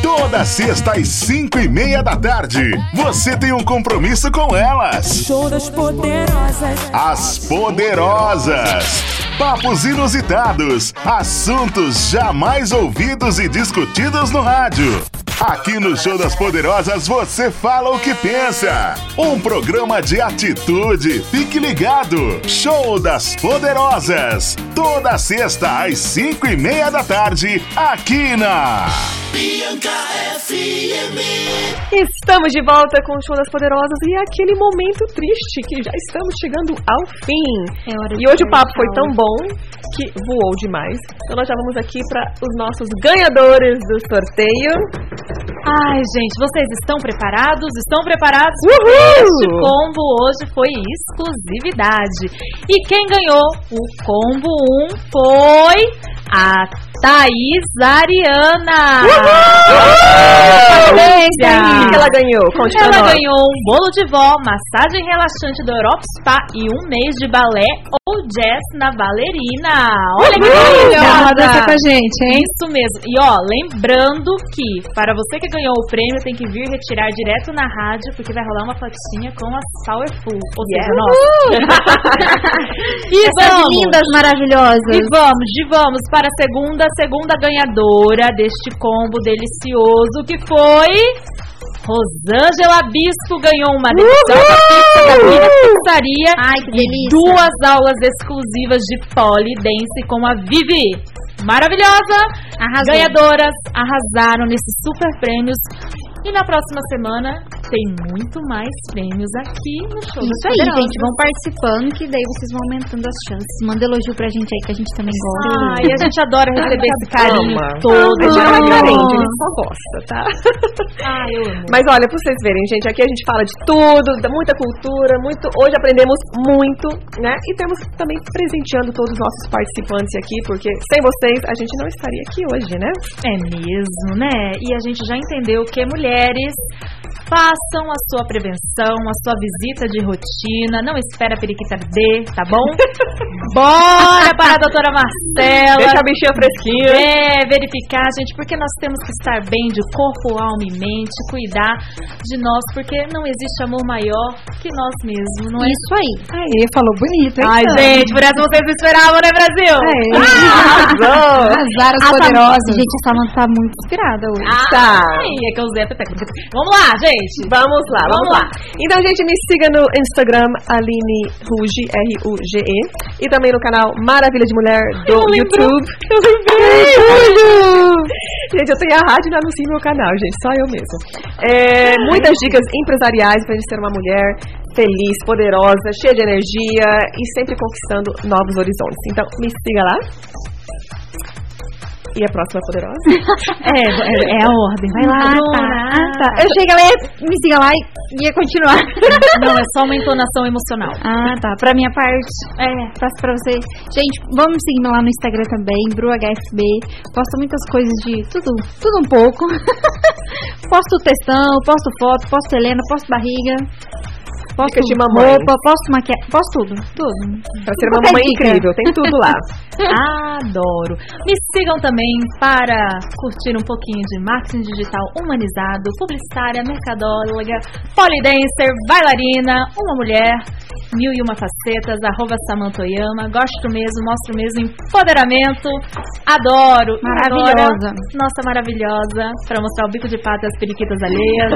Toda sexta às cinco e meia da tarde, você tem um compromisso com elas. Show das poderosas. As poderosas. Papos inusitados, assuntos jamais ouvidos e discutidos no rádio. Aqui no Show das Poderosas você fala o que pensa. Um programa de atitude. Fique ligado. Show das Poderosas. Toda sexta às cinco e meia da tarde, aqui na Bianca FM. Estamos de volta com o Show das Poderosas e é aquele momento triste que já estamos chegando ao fim. É e hoje o papo foi tão bom que voou demais. Então nós já vamos aqui para os nossos ganhadores do sorteio. Ai, gente, vocês estão preparados? Estão preparados? Uhul! Este combo hoje foi exclusividade. E quem ganhou o combo 1 foi a Thaís Ariana. Parabéns, O que ela ganhou? Conte ela ganhou um bolo de vó, massagem relaxante do Europa Spa e um mês de balé ou jazz na balerina. Olha que maravilhosa! com a gente, hein? Isso mesmo. E ó, lembrando que para você que ganhou o prêmio, tem que vir retirar direto na rádio, porque vai rolar uma fotinha com as Powerful. Ou seja, yeah. nossa. e vamos. lindas, maravilhosas. E vamos, de vamos para a segunda, segunda ganhadora deste combo delicioso, que foi... Rosângela Bispo ganhou uma deliciosa pizza da Vila Pizzaria Ai, que delícia. e duas aulas exclusivas de polidense com a Vivi. Maravilhosa! Arrasou. Ganhadoras arrasaram nesses super prêmios. E na próxima semana tem muito mais prêmios aqui no show. Isso aí, gente. Vão participando que daí vocês vão aumentando as chances. Manda elogio pra gente aí que a gente também gosta. Ai, a gente adora receber esse carinho todo. A gente é carente, a gente só gosta, tá? Ai, eu amo. Mas olha, pra vocês verem, gente, aqui a gente fala de tudo, muita cultura, muito. Hoje aprendemos muito, né? E temos também presenteando todos os nossos participantes aqui, porque sem vocês a gente não estaria aqui hoje, né? É mesmo, né? E a gente já entendeu que mulher mulheres façam a sua prevenção, a sua visita de rotina. Não espera a periquita arder, tá bom? Bora para a doutora Marcela. Deixa a bichinha fresquinha. É, verificar, gente, porque nós temos que estar bem de corpo, alma e mente, cuidar de nós, porque não existe amor maior que nós mesmos, não é? Isso aí. Aí, falou bonito, hein? Ai, gente, por essa vocês esperavam, né, Brasil? É. Arrasou. Arrasaram as poderosas. Gente, a Samanta tá muito inspirada hoje. Ah, Tá. É que eu usei a. Vamos lá, gente. Vamos lá, vamos, Vamos lá. Então, gente, me siga no Instagram, Aline Ruge, R-U-G-E. E também no canal Maravilha de Mulher do YouTube. Eu lembrei! gente, eu tenho a rádio e anuncio meu canal, gente, só eu mesmo. É, muitas dicas empresariais pra gente ser uma mulher feliz, poderosa, cheia de energia e sempre conquistando novos horizontes. Então, me siga lá. E a próxima é poderosa? É, é, é a ordem. Vai lá, Bruna. tá. Tá. Eu cheguei lá, me siga lá e ia continuar. Não, é só uma entonação emocional. Ah, tá. Pra minha parte, é, passo pra você. Gente, vamos me seguir lá no Instagram também, BruHFB. Posto muitas coisas de tudo, tudo um pouco. posto textão, posto foto, posto Helena, posto barriga. Posto Dicas de mamãe. roupa, posto maquiagem, posto tudo, tudo. Pra ser uma mamãe incrível, tem tudo lá. Adoro. Me sigam também para curtir um pouquinho de marketing digital humanizado, publicitária, mercadóloga, polidancer, bailarina, uma mulher, mil e uma facetas, arroba Samantha Oyama. Gosto mesmo, mostro mesmo empoderamento. Adoro. Maravilhosa. Agora, nossa, maravilhosa. Para mostrar o bico de pato e as periquitas alheias.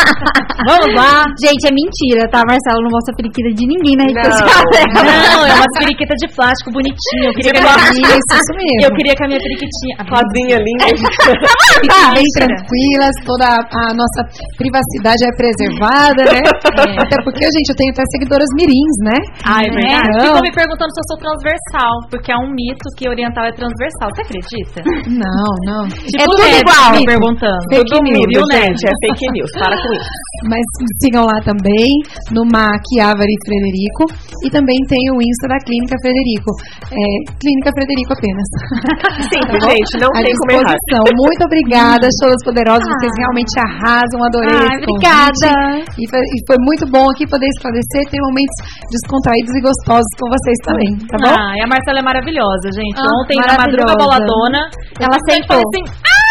Vamos lá. Gente, é mentira, tá? Marcelo não mostra periquita de ninguém na rede Não. social. Não, é uma periquita de plástico bonitinho. Eu queria, Isso, isso mesmo. eu queria que a minha periquitinha. Rosinha linda. Tá bem tranquilas, toda a, a nossa privacidade é preservada, né? Até porque, gente, eu tenho até seguidoras mirins, né? Ah, é verdade. Então- Ficou me perguntando se eu sou transversal, porque há um mito que oriental é transversal. Você acredita? Não, não. Tipo, É tudo Ned igual. Me perguntando. Tudo Viu, mito, Ned? gente. É fake news. Para com isso. Mas sigam lá também, no MAC Álvaro Frederico. E também tem o Insta da Clínica Frederico. É, Clínica Frederico apenas. Simples, bom? gente. Não À tem como errar. Muito obrigada, Shows Poderosos. Vocês realmente arrasam. Adorei esse obrigada. E foi, e foi muito bom aqui poder esclarecer, ter momentos descontraídos e gostosos com vocês também, tá bom? Ah, e a Marcela é maravilhosa, gente. Ah, Ontem na madruga boladona, Ela aceitou. assim, ah,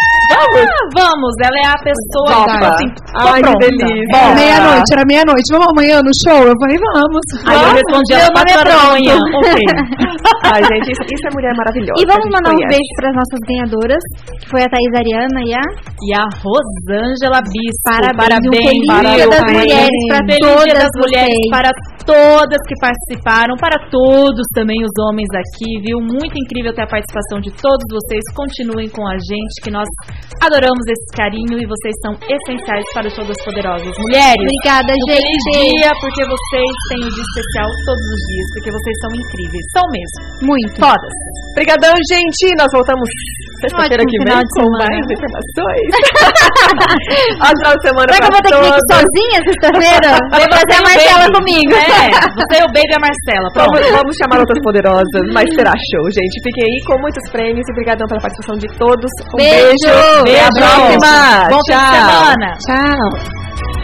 vamos. Ela é a pessoa que Topa. tipo assim, Ai, que delícia. Bom, meia-noite, era meia-noite. Vamos amanhã no show? Eu falei, vamos. Aí eu respondi ela 4 horas da manhã. Ai, gente, isso, isso é mulher maravilhosa. E vamos que mandar um conhece. beijo para as nossas ganhadoras, que foi a Thaís Ariana e a E a Rosângela Bispo. Parabéns, um Parabéns. feliz Dia parabéns. das Mulheres pra Feliz todas Dia das Mulheres vocês. para todas que participaram, para todos também os homens aqui, viu? Muito incrível ter a participação de todos vocês. Continuem com a gente, que nós adoramos esse carinho e vocês são essenciais para o Show das Poderosas. Mulheres, Obrigada, um feliz gente. dia, porque vocês têm um dia especial todos os dias, porque vocês são incríveis. São mesmo. Muito. Todas. Obrigadão, gente. Nós voltamos sexta-feira que vem com mais informações. Ótimo final de semana Será que eu vou ter que vir todos. sozinha sexta-feira? Vou trazer a Marcela comigo. É, você é o Baby e a Marcela. Pronto. Vamos, vamos chamar outras poderosas, mas será show, gente. Fiquem aí com muitos prêmios e obrigadão pela participação de todos. Um Beijo. beijo. Até a Beijo. próxima. Bom fim de Tchau. semana. Tchau.